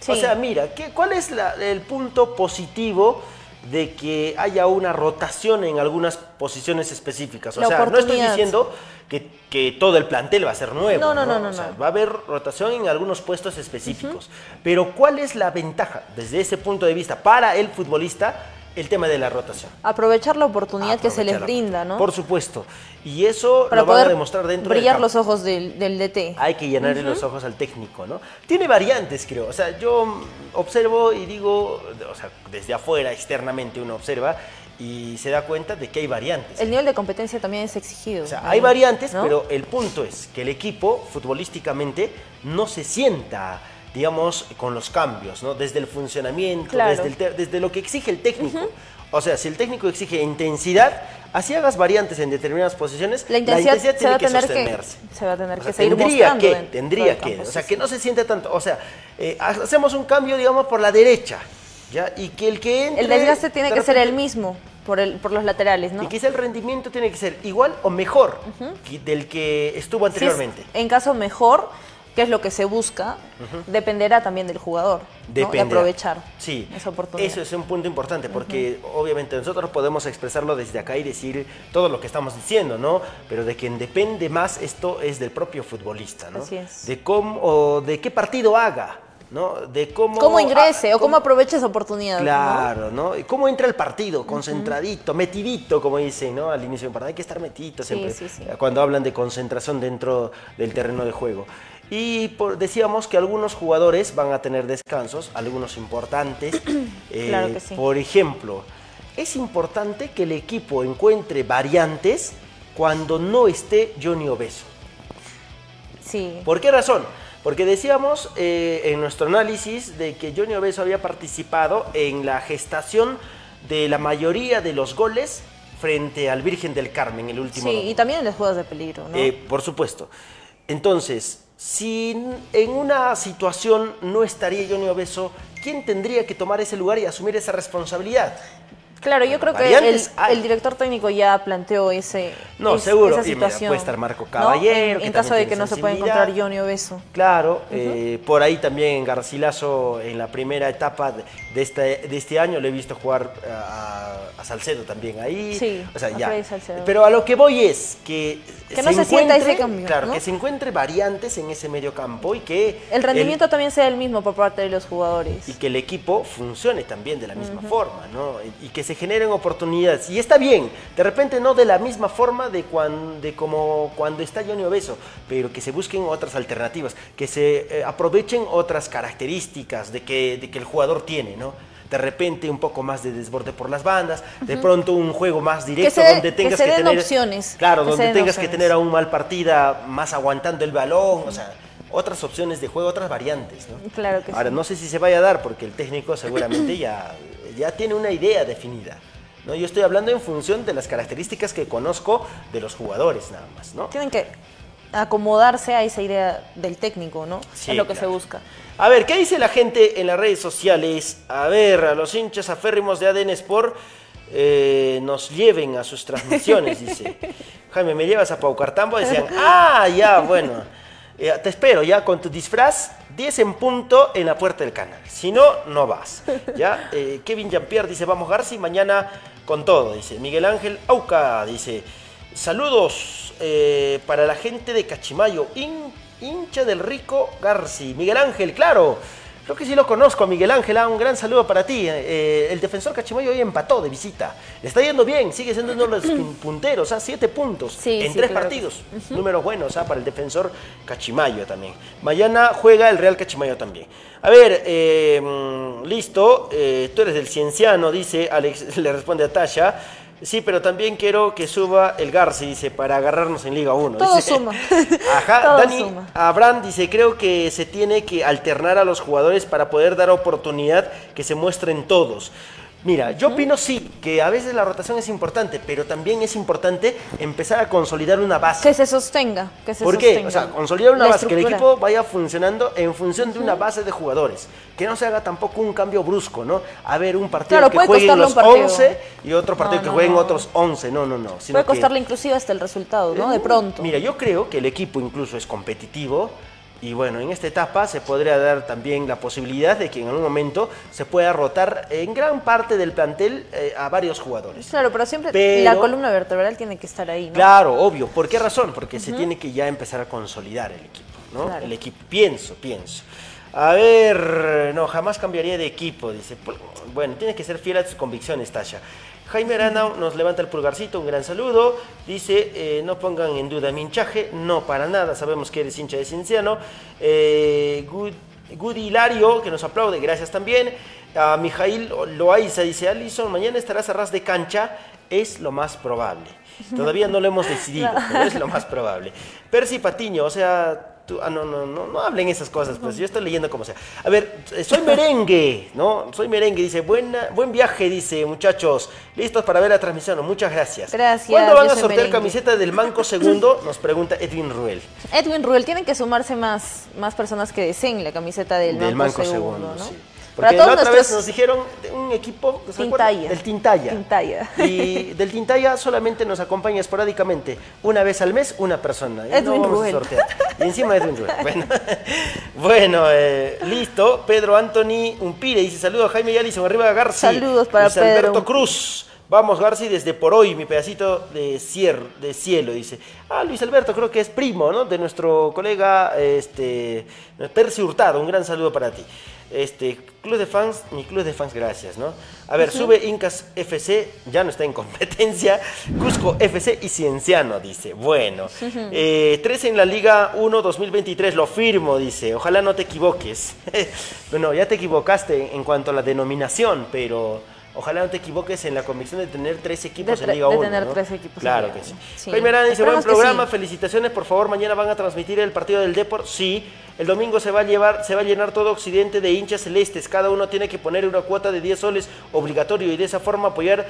Sí. O sea, mira, ¿qué, ¿cuál es la- el punto positivo de que haya una rotación en algunas posiciones específicas? O La sea, no estoy diciendo que, que todo el plantel va a ser nuevo. No, no, no, O no, sea, no. va a haber rotación en algunos puestos específicos. Pero ¿cuál es la ventaja desde ese punto de vista para el futbolista? El tema de la rotación. Aprovechar la oportunidad que se les brinda, ¿no? Por supuesto. Y eso Para lo van a demostrar dentro brillar los ojos del, del DT. Hay que llenarle los ojos al técnico, ¿no? Tiene variantes, creo. O sea, yo observo y digo, o sea, desde afuera, externamente uno observa y se da cuenta de que hay variantes. El nivel de competencia también es exigido. O sea, ¿no? hay variantes, ¿No? pero el punto es que el equipo futbolísticamente no se sienta, digamos, con los cambios, ¿no? Desde el funcionamiento, Claro. desde, el desde lo que exige el técnico. O sea, si el técnico exige intensidad, así hagas variantes en determinadas posiciones, La intensidad, tiene que tener que, sostenerse. se va a tener O que sea, seguir tendría que, tendría que, campo, o sea, sí. que no se siente tanto, o sea, eh, hacemos un cambio, digamos, por la derecha, ¿ya? Y que el que entre... El desgaste tiene que ser el mismo por, el, por los laterales, ¿no? Y quizá el rendimiento tiene que ser igual o mejor que- del que estuvo Si es anteriormente. en caso mejor, que es lo que se busca, dependerá también del jugador, ¿no? de Dependerá. aprovechar Sí, esa oportunidad. eso es un punto importante porque obviamente nosotros podemos expresarlo desde acá y decir todo lo que estamos diciendo, ¿no? Pero de quien depende más esto es del propio futbolista, ¿no? Así es. De cómo, o de qué partido haga, ¿no? De cómo... ¿Cómo ingrese ah, o cómo aproveche esa oportunidad? ¿no? Claro, ¿no? Y cómo entra el partido, concentradito, metidito, como dicen, ¿no? Al inicio de un partido hay que estar metidito Sí, siempre. sí, sí. Cuando hablan de concentración dentro del terreno de juego. Y por- decíamos que algunos jugadores van a tener descansos, algunos importantes. [clears throat] Eh, Claro que sí. Por ejemplo, es importante que el equipo encuentre variantes cuando no esté Johnny Obeso. Sí. ¿Por qué razón? Porque decíamos eh, en nuestro análisis de que Johnny Obeso había participado en la gestación de la mayoría de los goles frente al Virgen del Carmen el último Sí, domingo. y también en las jugadas de peligro, ¿no? Eh, por supuesto. Entonces, si en una situación no estaría Johnny Obeso, ¿quién tendría que tomar ese lugar y asumir esa responsabilidad? Claro, yo creo que el, director técnico ya planteó ese, No, es- seguro. esa Y mira, situación. puede estar Marco ¿no? Caballero, En, caso de que no se pueda encontrar Johnny Obeso. Claro, eh, por ahí también Garcilaso en la primera etapa de, este, de este año le he visto jugar a, a Salcedo también ahí. Sí, o sea, ya. Pero a lo que voy es que, Que no se sienta ese cambio, Claro, ¿no? que se encuentre variantes en ese medio campo y que El rendimiento también sea el mismo por parte de los jugadores. y que el equipo funcione también de la misma forma, ¿no? Y que se generen oportunidades. Y está bien, de repente no de la misma forma de, cuan- de como cuando está Johnny Obeso, pero que se busquen otras alternativas, que se eh, aprovechen otras características de que, de que el jugador tiene, ¿no? De repente un poco más de desborde por las bandas, de pronto un juego más directo se donde que tengas que, tener opciones, Claro, que donde tengas que tener a un mal partida más aguantando el balón, o sea, otras opciones de juego, otras variantes, ¿no? Claro que Ahora, sí. no sé si se vaya a dar porque el técnico seguramente ya, [clears throat] ya tiene una idea definida. ¿no? Yo estoy hablando en función de las características que conozco de los jugadores nada más, ¿no? Tienen que acomodarse a esa idea del técnico, ¿no? Sí, es lo que claro. se busca. A ver, ¿qué dice la gente en las redes sociales? A ver, a los hinchas aférrimos de ADN Sport eh, nos lleven a sus transmisiones, dice. [laughs] Jaime, ¿me llevas a Paucartambo? Decían, ah, ya, bueno. Eh, te espero ya con tu disfraz, 10 en punto en la puerta del canal. Si no, no vas. [laughs] ¿Ya? Eh, Kevin Jean-Pierre dice, vamos Garci, mañana con todo, dice. Miguel Ángel Auca dice, saludos eh, para la gente de Cachimayo, hin- hincha del rico Garci. Miguel Ángel, claro. Creo que sí lo conozco Miguel Ángel, ah, un gran saludo para ti. Eh, el defensor Cachimayo hoy empató de visita. Le está yendo bien, sigue siendo uno de los pun- [clears throat] punteros, a siete puntos Sí, en sí, tres claro. partidos. Números buenos ah, para el defensor Cachimayo también. Mañana juega el Real Cachimayo también. A ver, eh, mm, listo, eh, tú eres del Cienciano, dice Alex, [laughs] le responde a Tasha. Sí, pero también quiero que suba el Garci, dice, para agarrarnos en Liga 1. Todo dice. suma. [laughs] Ajá, Todo Dani suma. Abraham dice, creo que se tiene que alternar a los jugadores para poder dar oportunidad que se muestren todos. Mira, yo opino sí, que a veces la rotación es importante, pero también es importante empezar a consolidar una base. Que se sostenga, que se ¿Por qué? sostenga. O sea, consolidar una La base, que el equipo vaya funcionando en función de una base de jugadores. Que no se haga tampoco un cambio brusco, ¿no? A ver, un partido Claro, que jueguen los un partido. 11 y otro partido No, que jueguen no. otros 11. No, no, no. sino Puede que- costarle inclusive hasta el resultado, ¿no? De pronto. Mira, yo creo que el equipo incluso es competitivo y bueno, en esta etapa se podría dar también la posibilidad de que en algún momento se pueda rotar en gran parte del plantel eh, a varios jugadores. Claro, pero siempre Pero- la columna vertebral tiene que estar ahí, ¿no? Claro, obvio. ¿Por qué razón? Porque se tiene que ya empezar a consolidar el equipo, ¿no? Claro. El equipo, pienso, pienso. A ver, no, jamás cambiaría de equipo, dice. Bueno, tiene que ser fiel a tus convicciones, Tasha. Jaime Arana nos levanta el pulgarcito, un gran saludo. Dice, eh, no pongan en duda mi hinchaje, no para nada, sabemos que eres hincha de Cienciano. Eh, Good, Good Hilario, que nos aplaude, gracias también. A Mijail Loaiza dice, Alison, mañana estarás a ras de cancha, es lo más probable. [laughs] Todavía no lo hemos decidido, pero es lo más probable. Percy Patiño, o sea, tú, ah, no, no, no, no hablen esas cosas, pues yo estoy leyendo como sea. A ver, eh, soy merengue, ¿no? Soy merengue, dice, buena, buen viaje, dice, muchachos, listos para ver la transmisión, muchas gracias. Gracias, ¿Cuándo van a sortear merengue. camiseta del Manco Segundo? [laughs] Nos pregunta Edwin Ruel. Edwin Ruel, tienen que sumarse más, más personas que deseen la camiseta del, del Manco, Manco Segundo, Segundo, ¿no? sí. Porque la otra vez nos dijeron de un equipo del Tintaya. Tintaya. Y del Tintaya solamente nos acompaña esporádicamente, una vez al mes, una persona. Y no Edwin vamos Ruel. a sortear. Y encima Edwin Ruel. [laughs] Bueno, bueno eh, listo. Pedro Anthony Umpire dice: Saludos a Jaime y Alison, arriba Garci. Saludos para Luis Alberto Pedro. Cruz. Vamos, Garci, desde por hoy, mi pedacito de, cier, de cielo, dice. Ah, Luis Alberto, creo que es primo, ¿no? De nuestro colega, este, Percy Hurtado. Un gran saludo para ti. Este, club de fans, mi club de fans, gracias, ¿no? A ver, sube Incas FC, ya no está en competencia. Cusco FC y Cienciano, dice. Bueno, eh, tres en la Liga 1 2023, lo firmo, dice. Ojalá no te equivoques. [laughs] bueno, ya te equivocaste en cuanto a la denominación, pero ojalá no te equivoques en la convicción de tener tres equipos De en Liga de 1. tener ¿no? tres equipos en Claro Liga que sí. Sí. Jaime buen programa, sí. felicitaciones, por favor, mañana van a transmitir el partido del Deport. Sí, el domingo se va a llevar, se va a llenar todo Occidente de hinchas celestes. Cada uno tiene que poner una cuota de 10 soles obligatorio y de esa forma apoyar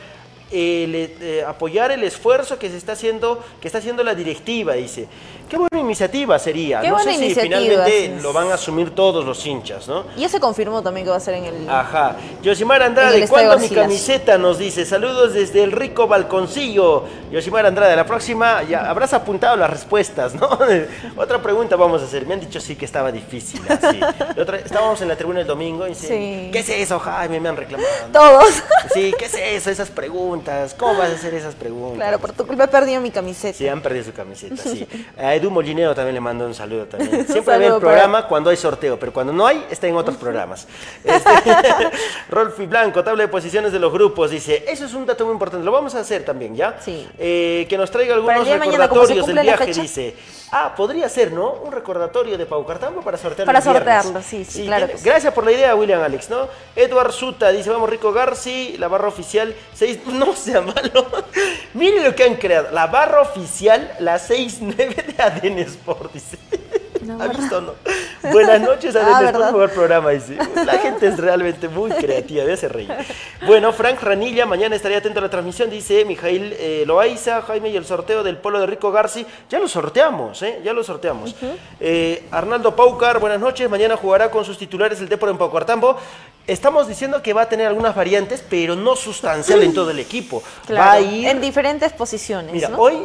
el, eh, apoyar el esfuerzo que se está haciendo, que está haciendo la directiva, dice. Qué buena iniciativa sería. Qué no buena sé si iniciativa, finalmente lo van a asumir todos los hinchas, ¿no? Y ya se confirmó también que va a ser en el... Ajá. Yosimar Andrade, ¿cuándo mi camiseta? Nos dice. Saludos desde el rico balconcillo. Yosimar Andrade, la próxima ya habrás apuntado las respuestas, ¿no? [laughs] Otra pregunta vamos a hacer. Me han dicho sí que estaba difícil. así. Otra- estábamos en la tribuna el domingo y dicen, Sí. ¿qué es eso, Jaime? Me han reclamado. Todos. [laughs] Sí, ¿qué es eso? Esas preguntas. ¿Cómo vas a hacer esas preguntas? Claro, por tu culpa he perdido mi camiseta. Sí, han perdido su camiseta, sí. [laughs] Edu Molineo también le mando un saludo también. [laughs] Siempre Saludo ve el para- programa cuando hay sorteo, pero cuando no hay, está en otros programas. [laughs] Este, [laughs] Rolfi Blanco, tabla de posiciones de los grupos, dice, eso es un dato muy importante, lo vamos a hacer también, ¿ya? Sí. Eh, que nos traiga algunos de mañana, recordatorios del viaje, fecha. dice. Ah, podría ser, ¿no? Un recordatorio de Pau Cartambo para sortearlo Para sortearlo, sí, sí, claro que sí. Gracias por la idea, William Alex, ¿no? Edward Suta dice, vamos Rico Garci, la barra oficial, seis, no sea malo. Miren lo que han creado, la barra oficial, la 6-9 de [laughs] ADN Sport, dice. No, ¿Ha visto o no? Buenas noches, Ah, Adel Sport, mejor programa. Dice. La gente es realmente muy creativa, me hace reír. Bueno, Frank Ranilla, mañana estaré atento a la transmisión, dice Mijail eh, Loaiza, Jaime y el sorteo del polo de Rico Garci. Ya lo sorteamos, ¿eh? Ya lo sorteamos. Eh, Arnaldo Paucar, buenas noches. Mañana jugará con sus titulares el Depor en Paucartambo. Estamos diciendo que va a tener algunas variantes, pero no sustancial en todo el equipo. Claro, Va a ir en diferentes posiciones. Mira, ¿no? hoy,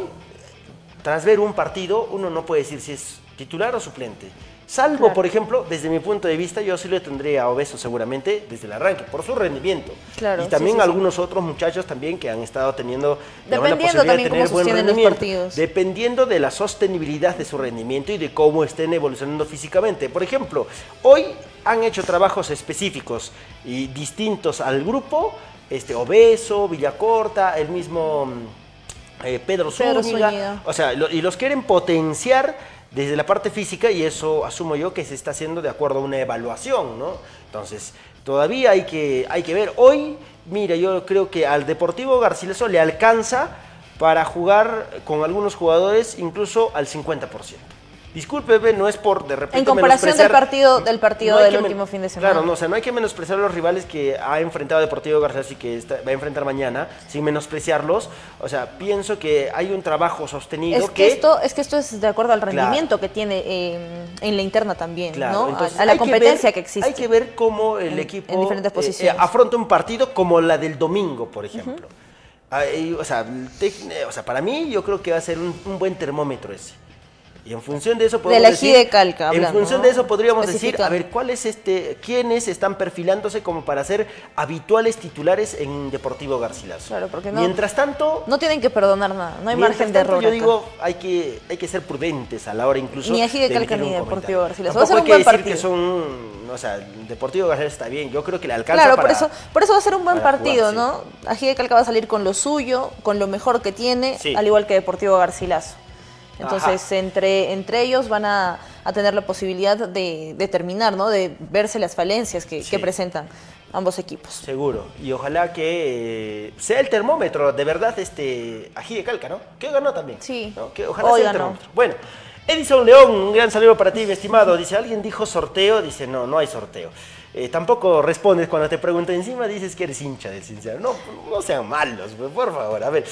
tras ver un partido, uno no puede decir si es titular o suplente. Salvo, Claro. por ejemplo, desde mi punto de vista, yo sí le tendría a Obeso seguramente desde el arranque, por su rendimiento. Claro, y también sí, sí. algunos otros muchachos también que han estado teniendo Dependiendo posibilidad también de tener cómo buen los rendimiento. Dependiendo de la sostenibilidad de su rendimiento y de cómo estén evolucionando físicamente. Por ejemplo, hoy han hecho trabajos específicos y distintos al grupo, este Obeso, Villacorta, el mismo eh, Pedro, Pedro Zúñiga. Zúñiga. O sea, lo- y los quieren potenciar desde la parte física y eso asumo yo que se está haciendo de acuerdo a una evaluación, ¿no? Entonces, todavía hay que, hay que ver. Hoy, mira, yo creo que al Deportivo Garcilaso le alcanza para jugar con algunos jugadores incluso al 50%. Disculpe, Be, no es por de repente En comparación del partido, del partido no del último fin de semana. Claro, no, o sea, no hay que menospreciar a los rivales que ha enfrentado Deportivo Garcilaso y que está- va a enfrentar mañana, sin menospreciarlos. O sea, pienso que hay un trabajo sostenido Es que, esto, es que esto es de acuerdo al rendimiento que tiene eh, en la interna también, Claro, ¿no? A- entonces a, la hay que competencia ver- que, existe. Hay que ver cómo el en- equipo en diferentes eh, posiciones. eh, afronta un partido como la del domingo, por ejemplo. O, sea, o para mí yo creo que va a ser un, un buen termómetro ese. Y en función de eso podemos la decir, Eji de Calca, en función ¿no? de eso podríamos decir, a ver, ¿cuál es este, quiénes están perfilándose como para ser habituales titulares en Deportivo Garcilaso? Claro, porque no- Mientras tanto, No tienen que perdonar nada, no hay margen de error. Yo acá. digo, hay que, hay que ser prudentes a la hora incluso Ni Eji de de Calca ni Deportivo. Garcilaso. Va a ser un hay que decir que partido. son, o sea, Deportivo Garcilaso está bien. Yo creo que le alcanza Claro, para... por eso, por eso va a ser un buen partido, ¿no? Ají de Calca va a salir con lo suyo, con lo mejor que tiene, Sí. al igual que Deportivo Garcilaso. Entonces, Ajá. entre, entre ellos van a, a tener la posibilidad de, de terminar, ¿no? De verse las falencias que, Sí. que presentan ambos equipos. Seguro. Y ojalá que eh, sea el termómetro, de verdad, este Ají de Calca, ¿no? Que ganó también. Sí. ¿no? Que ojalá Hoy sea el ganó. termómetro. Bueno, Edison León, un gran saludo para ti, mi estimado. Dice, ¿alguien dijo sorteo? Dice, no, no hay sorteo. Eh, tampoco respondes cuando te pregunto encima, dices que eres hincha del Cincinnati. No, no sean malos, pues, por favor. A ver,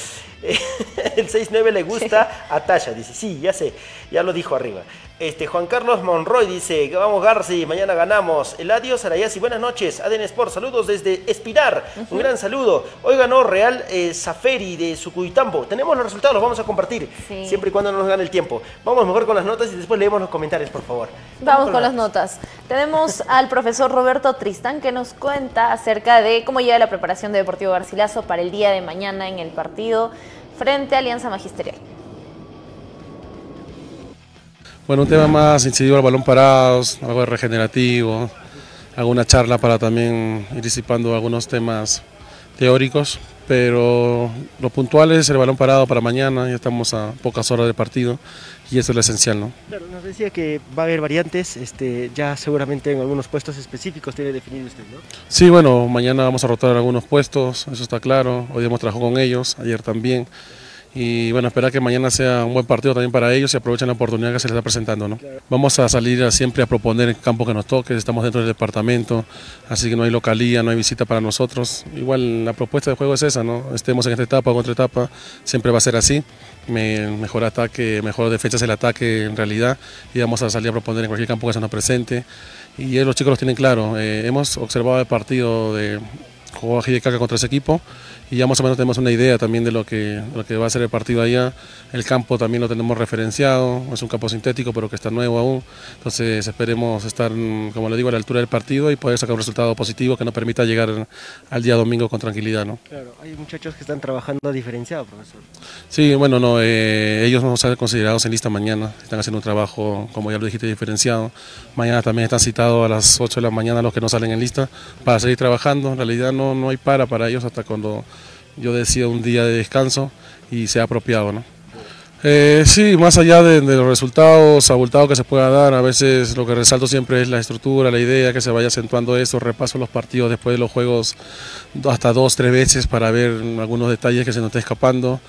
Eh, [laughs] el 6-9 le gusta a Tasha, dice, sí, ya sé, ya lo dijo arriba. Este, Juan Carlos Monroy dice, vamos Garci, mañana ganamos. Eladio Sarayasi, buenas noches. Aden Sport, saludos desde Espinar, un gran saludo. Hoy ganó Real eh, Zaferi de Sucuitambo. Tenemos los resultados, los vamos a compartir, Sí. siempre y cuando no nos gane el tiempo. Vamos mejor con las notas y después leemos los comentarios, por favor. Vamos con las notas. Tenemos [laughs] al profesor Roberto Tristán que nos cuenta acerca de cómo llega la preparación de Deportivo Garcilaso para el día de mañana en el partido frente a Alianza Magisterial. Bueno, un tema más incidido al balón parados, algo de regenerativo, alguna charla para también ir disipando algunos temas teóricos, pero lo puntual es el balón parado para mañana, ya estamos a pocas horas del partido y eso es lo esencial, ¿no? Claro, nos decía que va a haber variantes, este, ya seguramente en algunos puestos específicos tiene definido usted, ¿no? Sí, bueno, mañana vamos a rotar algunos puestos, eso está claro, hoy hemos trabajado con ellos, ayer también. Y bueno, esperar que mañana sea un buen partido también para ellos y aprovechen la oportunidad que se les está presentando. ¿no? Vamos a salir siempre a proponer el campo que nos toque, estamos dentro del departamento, así que no hay localía, no hay visita para nosotros. Igual la propuesta de juego es esa, ¿no? estemos en esta etapa o en otra etapa, siempre va a ser así. Me- mejor ataque, mejor defensa es el ataque en realidad y vamos a salir a proponer en cualquier campo que se nos presente. Y los chicos los tienen claro, eh, hemos observado el partido de jugó a Caca contra ese equipo y ya más o menos tenemos una idea también de lo que, lo que va a ser el partido allá. El campo también lo tenemos referenciado, es un campo sintético pero que está nuevo aún, entonces esperemos estar, mm, como le digo, a la altura del partido y poder sacar un resultado positivo que nos permita llegar al día domingo con tranquilidad. ¿no? Claro, hay muchachos que están trabajando diferenciado, profesor. Sí, bueno, no, eh, ellos no ser considerados en lista mañana, están haciendo un trabajo, como ya lo dijiste, diferenciado. Mañana también están citados a las 8 de la mañana los que no salen en lista para seguir trabajando. En realidad no, no hay para para ellos hasta cuando yo decida un día de descanso y sea apropiado. ¿no? Eh, sí, más allá de, los resultados abultados que se pueda dar, a veces lo que resalto siempre es la estructura, la idea, que se vaya acentuando eso, repaso los partidos después de los juegos hasta dos, tres veces para ver algunos detalles que se nos esté escapando,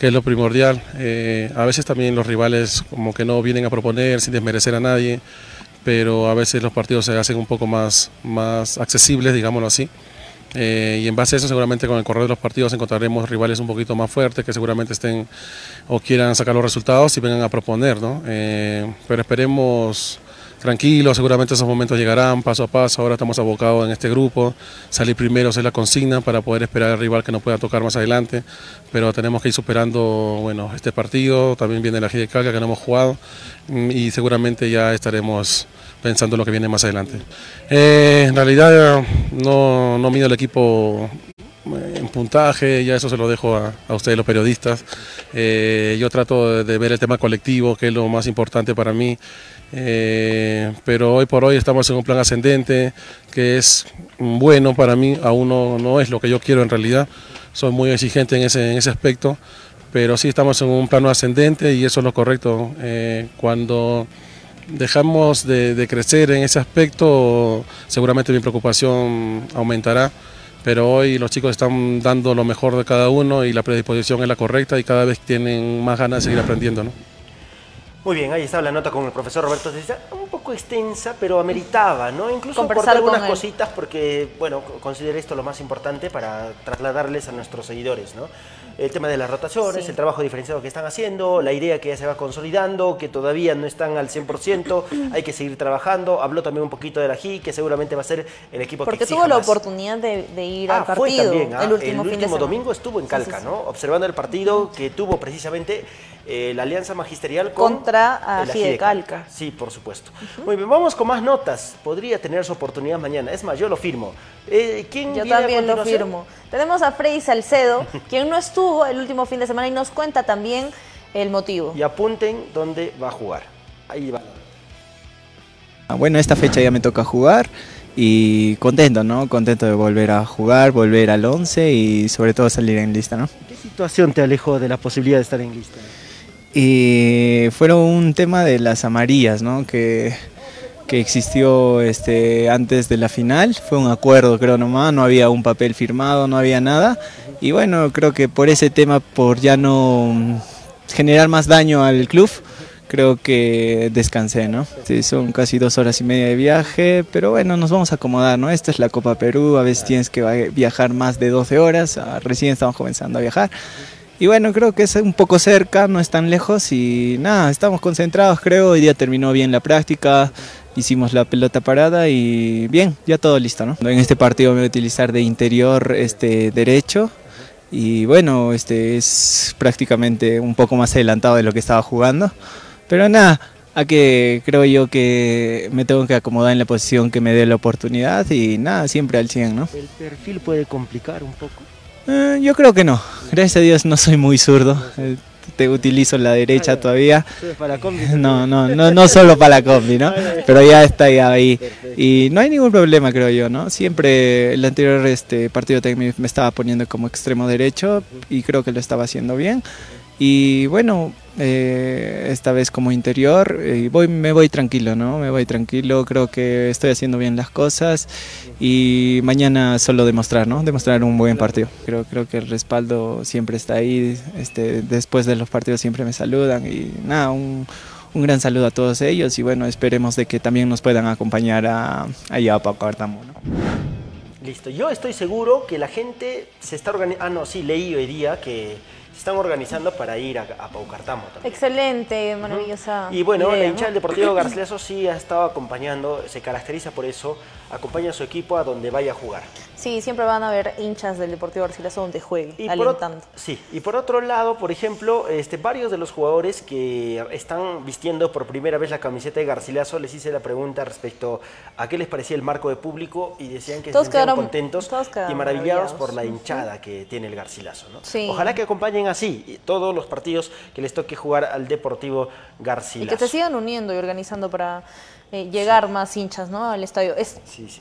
que es lo primordial. Eh, a veces también los rivales como que no vienen a proponer sin desmerecer a nadie, pero a veces los partidos se hacen un poco más, más accesibles, digámoslo así. Eh, y en base a eso seguramente con el correr de los partidos encontraremos rivales un poquito más fuertes que seguramente estén o quieran sacar los resultados y vengan a proponer, ¿no? Eh, pero esperemos tranquilos, seguramente esos momentos llegarán paso a paso, ahora estamos abocados en este grupo, salir primero es la consigna para poder esperar al rival que nos pueda tocar más adelante, pero tenemos que ir superando bueno, este partido, también viene la de Calca que no hemos jugado mm, y seguramente ya estaremos pensando en lo que viene más adelante. Eh, en realidad no, no mido el equipo eh, en puntaje, ya eso se lo dejo a, a ustedes los periodistas. Eh, yo trato de, ver el tema colectivo, que es lo más importante para mí. Eh, pero hoy por hoy estamos en un plan ascendente, que es bueno para mí, aún no, no es lo que yo quiero en realidad. Soy muy exigente en ese, en ese aspecto, pero sí estamos en un plano ascendente y eso es lo correcto. cuando dejamos de, crecer en ese aspecto, seguramente mi preocupación aumentará, pero hoy los chicos están dando lo mejor de cada uno y la predisposición es la correcta y cada vez tienen más ganas de seguir aprendiendo. ¿no? Muy bien, ahí está la nota con el profesor Roberto César, poco extensa, pero ameritaba, ¿no? Incluso Conversar algunas con cositas porque, bueno, consideré esto lo más importante para trasladarles a nuestros seguidores, ¿no? El tema de las rotaciones, Sí. el trabajo diferenciado que están haciendo, la idea que ya se va consolidando, que todavía no están al 100%, [clears throat] hay que seguir trabajando. Habló también un poquito de la GI, que seguramente va a ser el equipo que Porque tuvo la más. oportunidad de, de ir Ah, al fue partido también, ah, el último fin de semana. domingo estuvo en Calca, sí, sí. ¿no? Observando el partido que tuvo precisamente eh, la alianza magisterial con Contra a el Ají de Ají de Calca. Sí, por supuesto. Muy bien, vamos con más notas. Podría tener su oportunidad mañana. Es más, yo lo firmo. Eh, ¿Quién Yo viene a también lo firmo. Tenemos a Freddy Salcedo, [laughs] quien no estuvo el último fin de semana y nos cuenta también el motivo. Y apunten dónde va a jugar. Ahí va. Ah, Bueno, esta fecha ya me toca jugar y contento, ¿no? Contento de volver a jugar, volver al 11 y sobre todo salir en lista, ¿no? ¿Qué situación te alejó de la posibilidad de estar en lista? Y fueron un tema de las amarillas, ¿no? Que, que existió este, antes de la final. Fue un acuerdo, creo nomás, no había un papel firmado, no había nada. Y bueno, creo que por ese tema, por ya no mm, generar más daño al club, creo que descansé, ¿no? Sí, son casi dos horas y media de viaje, pero bueno, nos vamos a acomodar, ¿no? Esta es la Copa Perú, a veces tienes que viajar más de 12 horas, ah, recién estamos comenzando a viajar. Y bueno, creo que es un poco cerca, no es tan lejos y nada, estamos concentrados, creo. Hoy día terminó bien la práctica, hicimos la pelota parada y bien, ya todo listo, ¿no? En este partido me voy a utilizar de interior este derecho y bueno, este es prácticamente un poco más adelantado de lo que estaba jugando. Pero nada, a que creo yo que me tengo que acomodar en la posición que me dé la oportunidad y nada, siempre al 100, ¿no? ¿El perfil puede complicar un poco? Eh, yo creo que no. Gracias a Dios no soy muy zurdo. Eh, Te utilizo la derecha todavía. Para combi. [laughs] No, no, no, no solo para la combi, ¿no? [laughs] Pero ya está ya ahí. Y no hay ningún problema, creo yo, ¿no? Siempre el anterior este partido me estaba poniendo como extremo derecho y creo que lo estaba haciendo bien. Y bueno, eh, esta vez como interior, eh, voy, me voy tranquilo, ¿no? Me voy tranquilo, creo que estoy haciendo bien las cosas y mañana solo demostrar, ¿no? Demostrar un buen partido. Creo, creo que el respaldo siempre está ahí, este, después de los partidos siempre me saludan y nada, un, un gran saludo a todos ellos y bueno, esperemos de que también nos puedan acompañar a, allá a ¿no? Listo. Yo estoy seguro que la gente se está organizando. Ah, no, sí, leí hoy día que están organizando para ir a, a Paucartamo también. Excelente, maravillosa. Y bueno, la idea, hinchada ¿no? del Deportivo Garcilaso sí ha estado acompañando, se caracteriza por eso, acompaña a su equipo a donde vaya a jugar. Sí, siempre van a haber hinchas del Deportivo Garcilaso donde juegue, Y por, sí, y por otro lado, por ejemplo, este, varios de los jugadores que están vistiendo por primera vez la camiseta de Garcilaso, les hice la pregunta respecto a qué les parecía el marco de público y decían que Todos se quedaron- contentos todos y maravillados maravillados. por la hinchada que tiene el Garcilaso. ¿no? Sí. Ojalá que acompañen así y todos los partidos que les toque jugar al Deportivo Y Garcilaso. que se sigan uniendo y organizando para eh, llegar más hinchas ¿no? al estadio. Es,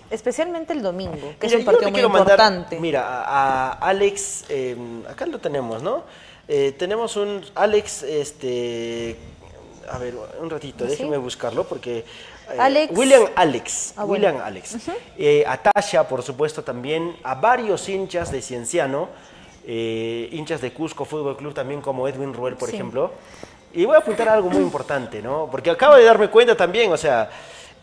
Especialmente el domingo, que Mira, es un partido muy mandar, importante. Mira, a, Alex, eh, acá lo tenemos, ¿no? Eh, tenemos un Alex, este, a ver, un ratito, ¿Sí? déjenme buscarlo porque... eh, Alex. William Alex, Ah, bueno. William Alex. Eh, a Tasha, por supuesto, también, a varios hinchas de Cienciano, eh, hinchas de Cusco Fútbol Club también como Edwin Ruel, por Sí. ejemplo. Y voy a apuntar algo muy importante, ¿no? Porque acabo de darme cuenta también, o sea,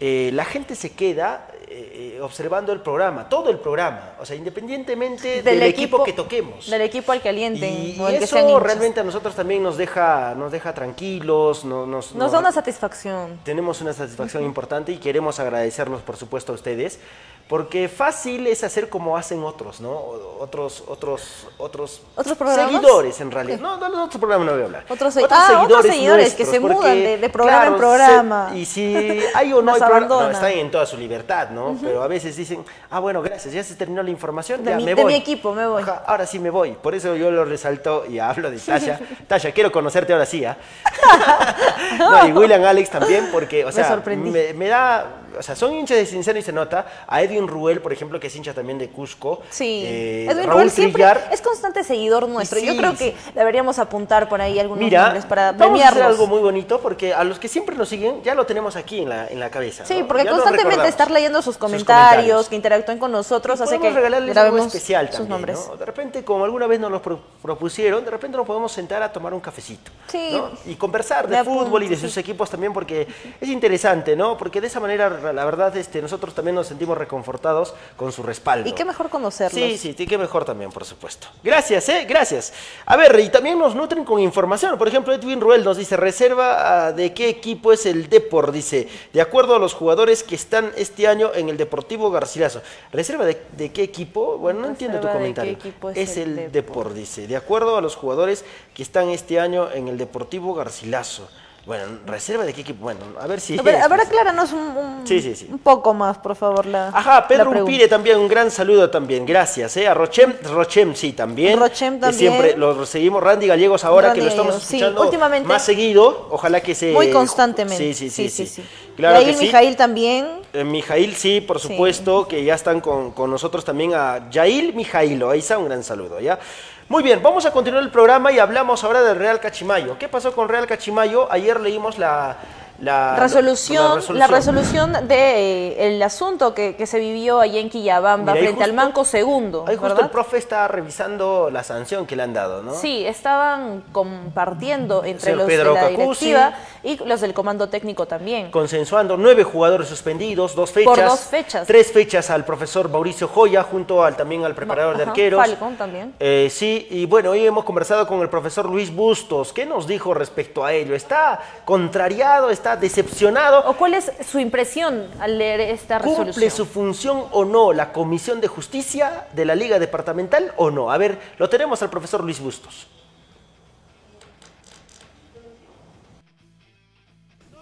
eh, la gente se queda eh, observando el programa, todo el programa, o sea, independientemente del, equipo, que toquemos. Del equipo al que alienten Y, o eso realmente a nosotros también nos deja, nos deja tranquilos, no- nos, Nos da una satisfacción. tenemos una satisfacción importante y queremos agradecerlos, por supuesto, a ustedes, porque fácil es hacer como hacen otros, ¿no? Otros, otros, otros, ¿Otros programas? seguidores, en realidad. No, no, de otros programas no voy a hablar. Otros se- ah, otros seguidores que se mudan de- de programa en programa. se- y si hay o [laughs] no Nos hay programa, no, están en toda su libertad, ¿no? Pero a veces dicen, ah, bueno, gracias, ya se terminó la información, De ya mi- me de voy. mi equipo, me voy. Ajá, ahora sí me voy. Por eso yo lo resalto y [laughs] hablo de Tasha. [laughs] Tasha, quiero conocerte ahora sí, ¿ah? No, y William Alex también, porque, o Me sea, sorprendí. me, me da, o sea, son hinchas de Cinciano y se nota. A Edwin Ruel, por ejemplo, que es hincha también de Cusco. Sí, Eh, Edwin Raúl Ruel siempre es constante seguidor nuestro. Yo creo que deberíamos apuntar por ahí algunos Mira, nombres para vamos a hacer algo muy bonito porque a los que siempre nos siguen ya lo tenemos aquí en la, en la cabeza. Sí, ¿no? porque Ya constantemente estar leyendo sus comentarios, comentarios. que interactúen con nosotros, hace que regalarles algo especial sus también, nombres. ¿no? De repente, como alguna vez nos lo pro- propusieron, de repente nos podemos sentar a tomar un cafecito. Sí. ¿no? Y conversar de fútbol y de sus equipos también, porque es interesante, ¿no? Porque de esa manera, la verdad, este, nosotros también nos sentimos reconfortados con su respaldo. Y qué mejor conocerlos. Sí, sí, sí, qué mejor también, por supuesto. Gracias, ¿eh? Gracias. A ver, y también nos nutren con información. Por ejemplo, Edwin Ruel nos dice, reserva ah, de qué equipo es el Depor, dice, de acuerdo a los jugadores que están este año en el Deportivo Garcilaso. ¿Reserva de, de qué equipo? Bueno, no entiendo tu Reserva de qué comentario. equipo es es el el Depor, dice, de acuerdo a los jugadores que están este año en el Deportivo Garcilaso. Bueno, reserva de qué equipo. Bueno, a ver si... A ver, a ver, acláranos un, un- Sí, sí, sí. un poco más, por favor. La, Ajá, la Pedro. Upire también, un gran saludo también, gracias. ¿eh? A Rochem, Rochem sí también. Rochem también. Siempre lo seguimos. Randy Gallegos ahora Randy que lo estamos Gallegos, sí, escuchando últimamente. más seguido, ojalá que se... Muy constantemente. Sí, sí, sí. sí, sí. Claro y ahí que sí. Mijail también. Eh, Mijail, sí, por supuesto, que ya están con, con nosotros también a Yail Mijailo. Ahí está, un gran saludo, ¿ya? Muy bien, vamos a continuar el programa y hablamos ahora del Real Cachimayo. ¿Qué pasó con Real Cachimayo? Ayer leímos la... La resolución, la resolución del asunto que, que se vivió allá en Quillabamba Mira, frente al Manco Segundo, Ahí justo ¿verdad? el profe está revisando la sanción que le han dado, ¿no? Sí, estaban compartiendo entre los Pedro de la Cacuzzi. directiva y los del comando técnico también. Consensuando nueve jugadores suspendidos, dos fechas. Por dos fechas. Tres fechas al profesor Mauricio Joya, junto al también al preparador de Ajá, arqueros. Falcon también. Eh, sí, y bueno, hoy hemos conversado con el profesor Luis Bustos. ¿Qué nos dijo respecto a ello? ¿Está contrariado? ¿Está decepcionado? ¿O cuál es su impresión al leer esta ¿Cumple resolución? su función o no la Comisión de Justicia de la Liga Departamental o no? A ver, lo tenemos al profesor Luis Bustos.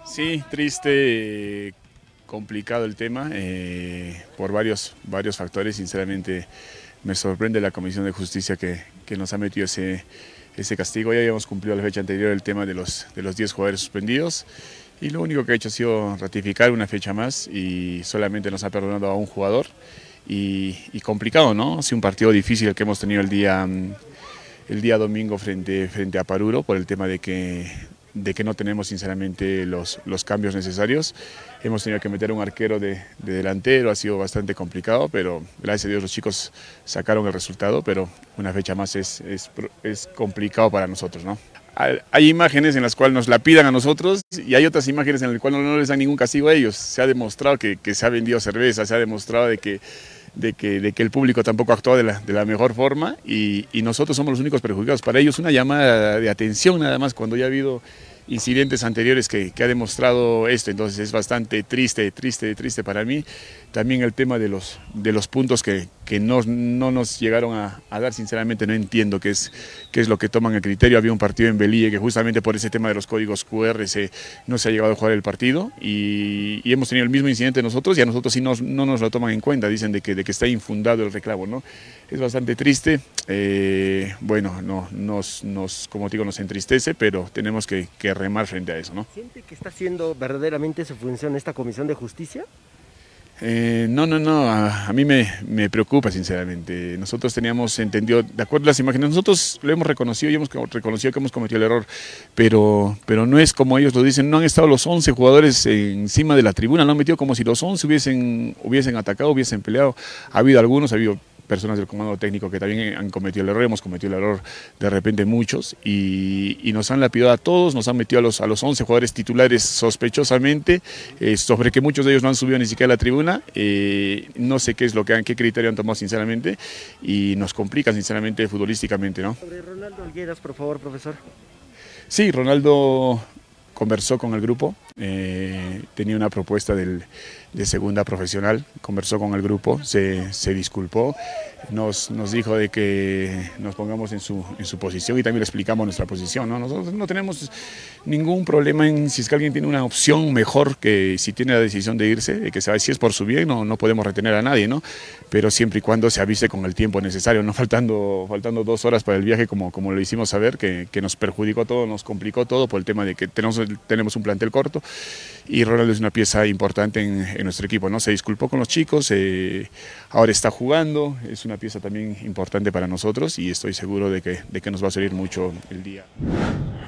Sí, triste, complicado el tema, eh, por varios, varios factores. Sinceramente, me sorprende la Comisión de Justicia que, que nos ha metido ese, ese castigo. Ya habíamos cumplido la fecha anterior el tema de los, de los 10 jugadores suspendidos y lo único que ha hecho ha sido ratificar una fecha más y solamente nos ha perdonado a un jugador. Y, complicado, ¿no? Ha sido un partido difícil el que hemos tenido el día, mm, el día domingo frente, frente a Paruro por el tema de que, de que no tenemos sinceramente los, los cambios necesarios. Hemos tenido que meter un arquero de, de delantero, ha sido bastante complicado, pero gracias a Dios los chicos sacaron el resultado, pero una fecha más es, es, es complicado para nosotros, ¿no? Hay- imágenes en las cuales nos la pidan a nosotros y hay otras imágenes en las cuales no les dan ningún castigo a ellos. Se ha demostrado que, que se ha vendido cerveza, se ha demostrado de que, de que, de que el público tampoco actuó de la, de la mejor forma y, y nosotros somos los únicos perjudicados. Para ellos una llamada de atención nada más cuando ya ha habido incidentes anteriores que, que ha demostrado esto. Entonces es bastante triste, triste, triste para mí. También el tema de los, de los puntos que, que no, no nos llegaron a, a dar, sinceramente no entiendo qué es, qué es lo que toman el criterio. Había un partido en Belille que justamente por ese tema de los códigos QR se, no se ha llegado a jugar el partido y, y hemos tenido el mismo incidente nosotros y a nosotros sí nos- no nos lo toman en cuenta, dicen de que, de que está infundado el reclamo. ¿no? Es bastante triste, eh, bueno, no, nos, nos, como digo, nos entristece, pero tenemos que, que remar frente a eso. ¿no? ¿Siente que está haciendo verdaderamente su función esta Comisión de Justicia? Eh, no, no, no, a, mí me, me, preocupa sinceramente. Nosotros teníamos entendido, de acuerdo a las imágenes, nosotros lo hemos reconocido y hemos reconocido que hemos cometido el error, pero, pero no es como ellos lo dicen, no han estado los 11 jugadores encima de la tribuna, no han metido como si los 11 hubiesen, hubiesen atacado, hubiesen peleado. Ha habido algunos, ha habido personas del comando técnico que también han cometido el error, hemos cometido el error de repente muchos y, y nos han lapidado a todos, nos han metido a los, a los 11 jugadores titulares sospechosamente, eh, sobre que muchos de ellos no han subido ni siquiera a la tribuna, eh, no sé qué es lo que han, qué criterio han tomado sinceramente y nos complica sinceramente futbolísticamente. ¿no? Sobre Ronaldo Algueras, por favor, profesor. Sí, Ronaldo conversó con el grupo, eh, tenía una propuesta del, de segunda profesional, conversó con el grupo, se, se disculpó, nos, nos, dijo de que nos pongamos en su, en su posición y también le explicamos nuestra posición. ¿no? Nosotros no tenemos ningún problema en si es que alguien tiene una opción mejor que si tiene la decisión de irse, de que se va, si es por su bien, no, no podemos retener a nadie, ¿no? pero siempre y cuando se avise con el tiempo necesario, no faltando, faltando dos horas para el viaje como, como lo hicimos saber, que, que nos perjudicó todo, nos complicó todo por el tema de que tenemos, tenemos un plantel corto y Ronaldo es una pieza importante en, nuestro equipo, ¿no? Se disculpó con los chicos, eh, ahora está jugando, es una pieza también importante para nosotros y estoy seguro de que, de que nos va a servir mucho el día.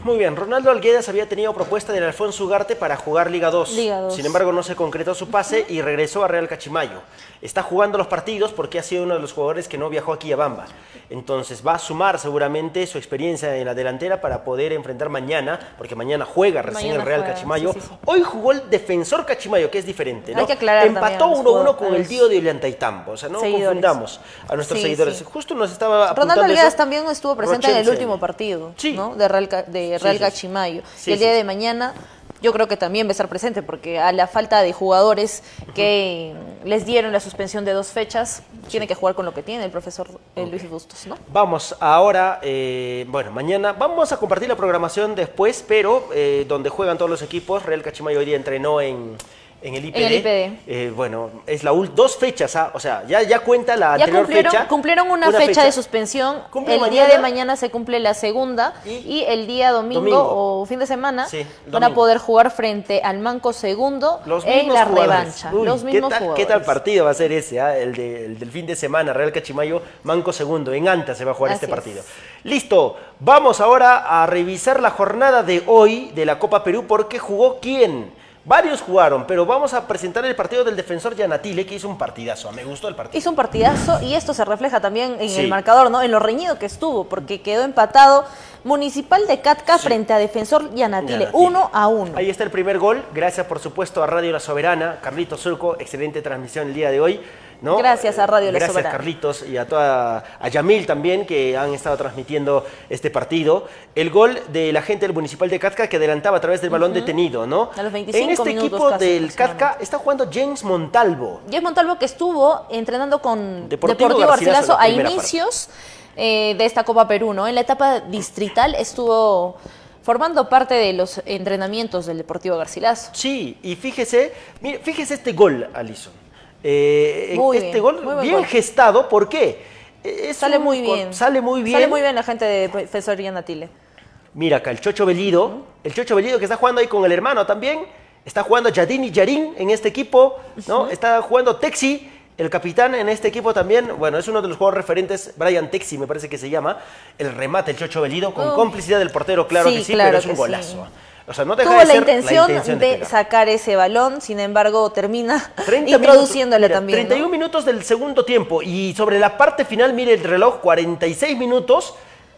Muy bien, Ronaldo Alguedas había tenido propuesta del Alfonso Ugarte para jugar Liga 2. Liga 2. Sin embargo, no se concretó su pase y regresó a Real Cachimayo. Está jugando los partidos porque ha sido uno de los jugadores que no viajó aquí a Bamba. Entonces va a sumar seguramente su experiencia en la delantera para poder enfrentar mañana, porque mañana juega recién Mañana el Real juega, Cachimayo. sí, sí, sí. Hoy jugó el defensor Cachimayo, que es diferente. ¿no? Hay que aclarar Empató también a los 1-1 con el tío de Ollantaytambo. O sea, no Seguidores. confundamos a nuestros seguidores. Justo nos estaba Ronaldo. Alguedas también estuvo presente en el último partido ¿no? de Real, de Real. Sí, y el día de mañana yo creo que también va a estar presente porque a la falta de jugadores que les dieron la suspensión de dos fechas, tiene que jugar con lo que tiene el profesor eh, Luis Bustos, ¿no? Vamos ahora, eh, bueno, mañana vamos a compartir la programación después, pero eh, donde juegan todos los equipos, Real Cachimayo hoy día entrenó en, en el IPD. En el IPD. Eh, bueno, es la dos fechas, ah, o sea, ya, ya cuenta la Ya anterior cumplieron, fecha. cumplieron una, fecha, de suspensión. Cumple el mañana. día de mañana se cumple la segunda y, el día domingo, Domingo. o fin de semana Sí, van a poder jugar frente al Manco segundo Los en la jugadores. revancha. Uy, los ¿qué mismos tal, jugadores. ¿Qué tal partido va a ser ese? ah? El, de- el del fin de semana, Real Cachimayo, Manco segundo. En Anta se va a jugar Así este es. partido. Listo, vamos ahora a revisar la jornada de hoy de la Copa Perú porque jugó quién. Varios jugaron, pero vamos a presentar el partido del defensor Yanatile, que hizo un partidazo. Me gustó el partido. Hizo un partidazo y esto se refleja también en Sí. el marcador, ¿no? En lo reñido que estuvo, porque quedó empatado Municipal de Catca frente a Defensor Yanatile, Yanatile. uno a uno. Ahí está el primer gol. Gracias, por supuesto, a Radio La Soberana. Carlitos Surco, excelente transmisión el día de hoy. ¿No? Gracias a Radio Gracias, Soberana. Carlitos, y a, toda, a Yamil también, que han estado transmitiendo este partido. El gol de la gente del Municipal de Catca que adelantaba a través del balón detenido, ¿no? A los 25 En este equipo casi, del Catca está jugando James Montalvo. Jeff Montalvo que estuvo entrenando con Deportivo Deportivo, Garcilaso, Garcilaso la a inicios eh, de esta Copa Perú, ¿no? En la etapa distrital estuvo formando parte de los entrenamientos del Deportivo Garcilaso. Sí, y fíjese, mire, fíjese este gol, Alison. Eh, este bien, gol bien gestado, ¿por qué? Es Sale un muy bien. Sale muy bien. Sale muy bien la gente de Profesor Yanatile. Mira acá, el Chocho Belido, el Chocho Belido que está jugando ahí con el hermano también, está jugando Yadini Yarin en este equipo, ¿no? Está jugando Texi, el capitán en este equipo también, bueno, es uno de los jugadores referentes, Brian Texi me parece que se llama, el remate, el Chocho Belido, con Oh. complicidad del portero, claro Sí, que sí, claro pero es un sí. O sea, no deja Tuvo de la ser intención, la intención de, sacar ese balón, sin embargo termina 30 [laughs] introduciéndole también. ¿no? 31 minutos del segundo tiempo y sobre la parte final, mire el reloj, 46 minutos.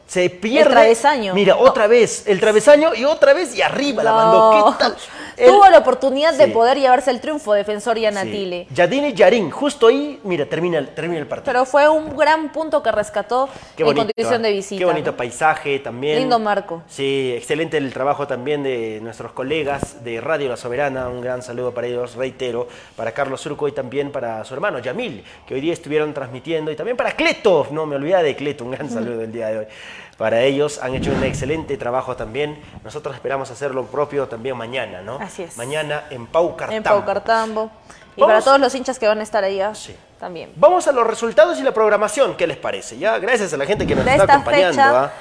Se pierde. travesaño. Mira, otra vez el travesaño y otra vez y arriba la No. mandó. ¿Qué tal? Tuvo la oportunidad de poder llevarse el triunfo Defensor Yanatile. Sí. Yadini Yarin, justo ahí, mira, termina, el- termina el partido. Pero fue un gran punto que rescató Qué en bonito, condición de visita. Qué bonito ¿no? paisaje también. Lindo marco. Sí, excelente el trabajo también de nuestros colegas de Radio La Soberana. Un gran saludo para ellos, reitero, para Carlos Surco y también para su hermano Yamil, que hoy día estuvieron transmitiendo, y también para Cleto, no me olvidé de Cleto, un gran saludo el día de hoy. Para ellos han hecho un excelente trabajo también. Nosotros esperamos hacer lo propio también mañana, ¿no? Así es. Mañana en Pau Cartambo. En Pau Cartambo. Y Vamos. para todos los hinchas que van a estar allá también. Vamos a los resultados y la programación, ¿qué les parece? Ya, gracias a la gente que nos De está esta acompañando. fecha, ¿ah?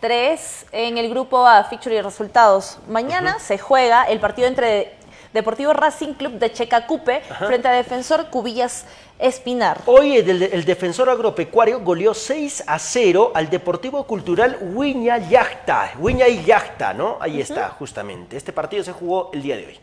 Tres en el grupo A, Fixture y Resultados. Mañana se juega el partido entre Deportivo Racing Club de Checacupe frente a Defensor Cubillas Espinar. Hoy el, el defensor agropecuario goleó 6 a 0 al Deportivo Cultural Huiña Yachta. Huiña y Yachta, ¿no? Ahí está, justamente. Este partido se jugó el día de hoy.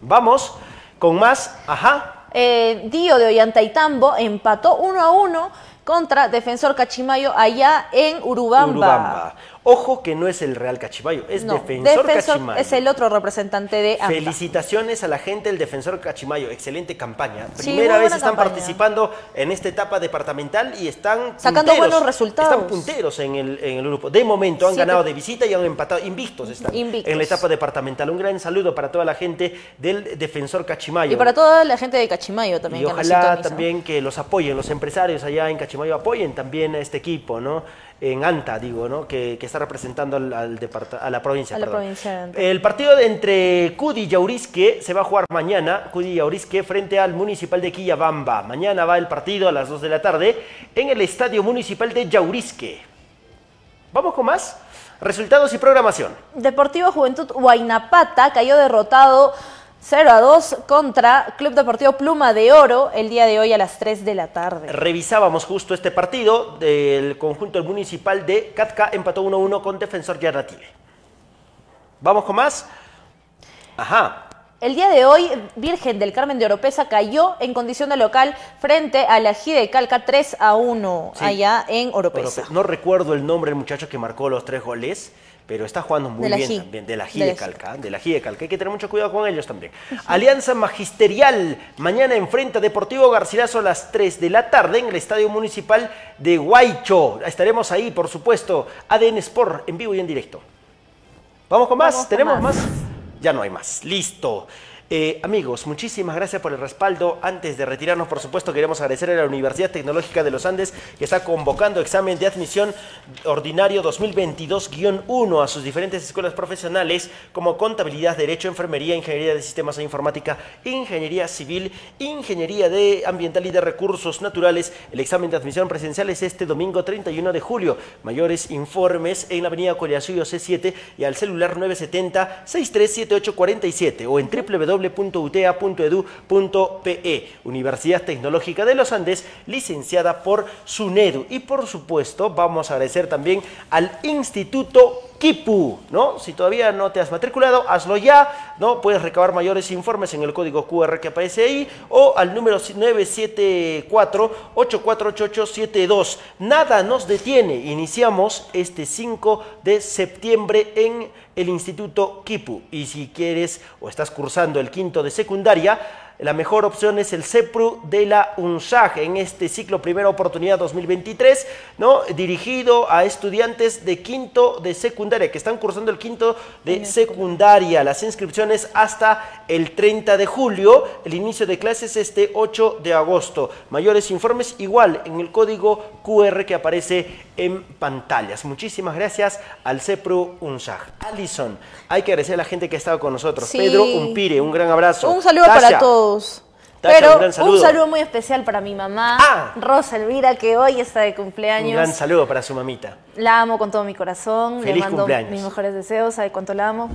Vamos con más. Ajá. Eh, Dio de Ollantaytambo empató 1 a 1 contra Defensor Cachimayo allá en Urubamba. Urubamba. Ojo que no es el Real Cachimayo, es No, Defensor, Defensor Cachimayo. es el otro representante de AMPA. Felicitaciones a la gente del Defensor Cachimayo, excelente campaña. Sí, Primera vez están campaña. participando en esta etapa departamental y están Sacando punteros, buenos resultados. Están punteros en el, en el grupo. De momento han ganado de visita y han empatado, invictos están Invictos. en la etapa departamental. Un gran saludo para toda la gente del Defensor Cachimayo. Y para toda la gente de Cachimayo también. Y que ojalá también que los apoyen, los empresarios allá en Cachimayo apoyen también a este equipo, ¿no? En ANTA, digo, ¿no? Que, que está representando al, a la provincia. A la perdón. provincia de Anta. El partido entre Cudi y Yaurisque se va a jugar mañana, Cudi y Yaurisque frente al Municipal de Quillabamba. Mañana va el partido a las 2 de la tarde en el Estadio Municipal de Yaurisque. ¿Vamos con más? Resultados y programación. Deportivo Juventud Huaynapata cayó derrotado 0 a 2 contra Club Deportivo Pluma de Oro el día de hoy a las 3 de la tarde. Revisábamos justo este partido del conjunto municipal de Catca, empató 1-1 con Defensor Yarratile. ¿Vamos con más? Ajá. El día de hoy, Virgen del Carmen de Oropesa cayó en condición de local frente a la G de Calca 3 a 1 Sí. allá en Oropesa. Pero, no recuerdo el nombre del muchacho que marcó los tres goles, pero está jugando muy De bien también. De la Ji De. Calca. De la Ji de Calca. Hay que tener mucho cuidado con ellos también. Alianza Magisterial. Mañana enfrenta Deportivo Garcilaso a las 3 de la tarde en el Estadio Municipal de Guaycho. Estaremos ahí, por supuesto. ADN Sport en vivo y en directo. ¿Vamos con más? Vamos con ¿Tenemos más. más? Ya no hay más. Listo. Eh, amigos, muchísimas gracias por el respaldo. Antes de retirarnos, por supuesto, queremos agradecer a la Universidad Tecnológica de los Andes que está convocando examen de admisión ordinario 2022-1 a sus diferentes escuelas profesionales como contabilidad, derecho, enfermería, ingeniería de sistemas e informática, ingeniería civil, ingeniería de ambiental y de recursos naturales. El examen de admisión presencial es este domingo 31 de julio. Mayores informes en la avenida Coleasuyo C7 y al celular 970-637847 o en www.utea.edu.pe. Universidad Tecnológica de los Andes, licenciada por SUNEDU. Y por supuesto, vamos a agradecer también al Instituto Kipu, ¿no? Si todavía no te has matriculado, hazlo ya, ¿no? Puedes recabar mayores informes en el código QR que aparece ahí o al número 974-848872. Nada nos detiene. Iniciamos este 5 de septiembre en el Instituto Kipu. Y si quieres o estás cursando el quinto de secundaria, la mejor opción es el CEPRU de la UNSAG en este ciclo Primera Oportunidad 2023, ¿no? dirigido a estudiantes de quinto de secundaria, que están cursando el quinto de secundaria. Las inscripciones hasta el 30 de julio, el inicio de clases este 8 de agosto. Mayores informes igual en el código QR que aparece en pantallas. Muchísimas gracias al CEPRU UNSAG. Alison, hay que agradecer a la gente que ha estado con nosotros. Sí. Pedro Umpire, un gran abrazo. Un saludo Tasha, para todos. Pero un gran saludo. muy especial para mi mamá, Rosa Elvira, que hoy está de Un cumpleaños. gran saludo para su mamita. La amo con todo mi corazón. Feliz Le mando cumpleaños. mis mejores deseos. Sabe cuánto la amo.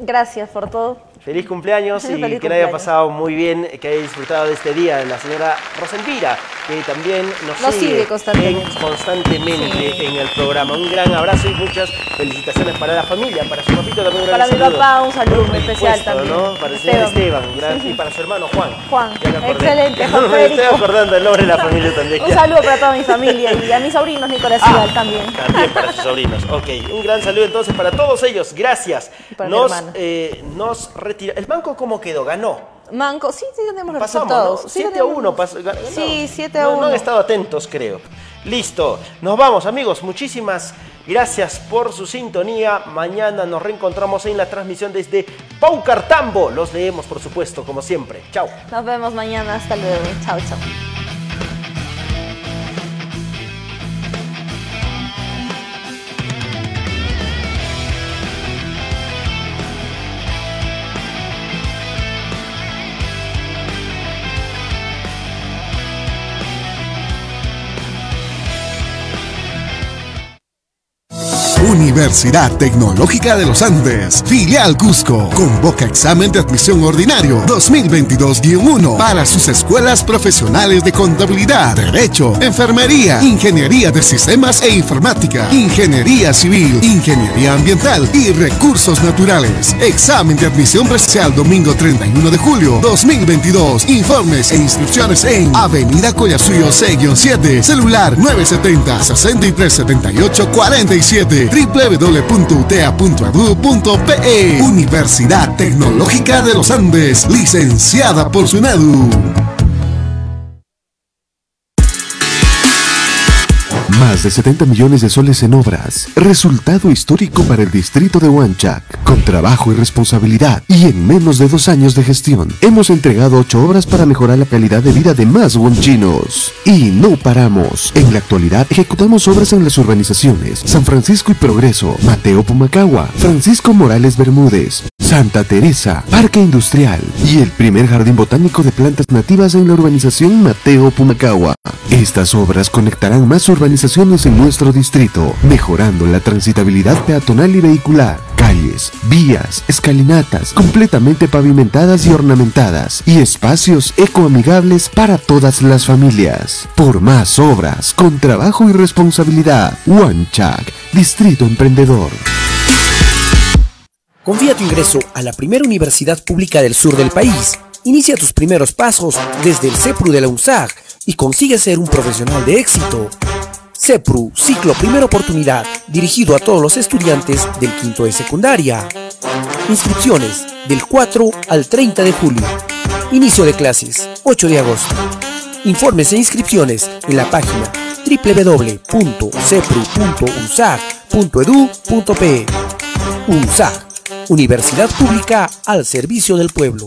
Gracias por todo. [laughs] Feliz cumpleaños y [laughs] Feliz que le haya pasado muy bien, que haya disfrutado de este día. La señora Rosa Elvira, que también nos, Nos sigue sigue constantemente. en- constantemente en el programa. Un gran abrazo y muchas felicitaciones para la familia, para su papito también un gran Para mi saludo. papá, un saludo muy especial también. ¿no? Para el señor Esteban. Gran- y para su hermano Juan. Juan, excelente, [laughs] Juan me estoy acordando el nombre de la familia también. Un saludo para toda mi familia y a mis sobrinos Nicolás Val también. También para sus sobrinos. Ok, un gran saludo entonces para todos ellos. Gracias. para mi nos, hermano. eh, nos retira. ¿El banco cómo quedó? ¿Ganó? Manco, sí, sí tenemos los Pasamos, resultados. ¿no? Sí 7 a tenemos- 1. pas- ganó. Sí, 7 a No, 1. No han estado atentos, creo. Listo. Nos vamos, amigos. Muchísimas gracias por su sintonía. Mañana nos reencontramos en la transmisión desde Paucartambo. Los leemos, por supuesto, como siempre. Chao. Nos vemos mañana. Hasta luego. Chao, chao. Universidad Tecnológica de los Andes, filial Cusco, convoca examen de admisión ordinario 2022-1 para sus escuelas profesionales de contabilidad, derecho, enfermería, ingeniería de sistemas e informática, ingeniería civil, ingeniería ambiental y recursos naturales. Examen de admisión presencial domingo 31 de julio 2022. Informes e inscripciones en Avenida Collasuyo C-7, celular 970 6378 47 www.utea.edu.pe Universidad Tecnológica de los Andes, licenciada por SUNADU. Más de 70 millones de soles en obras. Resultado histórico para el distrito de Huanchac. Con trabajo y responsabilidad. Y en menos de dos años de gestión, hemos entregado ocho obras para mejorar la calidad de vida de más huanchinos. Y no paramos. En la actualidad, ejecutamos obras en las urbanizaciones San Francisco y Progreso, Mateo Pumacagua, Francisco Morales Bermúdez, Santa Teresa, Parque Industrial y el primer jardín botánico de plantas nativas en la urbanización Mateo Pumacagua. Estas obras conectarán más urbanizaciones en nuestro distrito, mejorando la transitabilidad peatonal y vehicular, calles, vías, escalinatas completamente pavimentadas y ornamentadas y espacios ecoamigables para todas las familias. Por más obras, con trabajo y responsabilidad, Huanchac, Distrito Emprendedor. Confía tu ingreso a la primera universidad pública del sur del país. Inicia tus primeros pasos desde el CEPRU de la UNSAG y consigue ser un profesional de éxito. CEPRU, ciclo Primera Oportunidad, dirigido a todos los estudiantes del quinto de secundaria. Inscripciones del 4 al 30 de julio. Inicio de clases 8 de agosto. Informes e inscripciones en la página www.cepru.unsag.edu.pe. UNSAG, Universidad Pública al servicio del pueblo.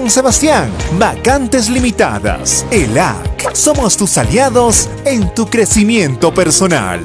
San Sebastián. Vacantes limitadas. ELAC. Somos tus aliados en tu crecimiento personal.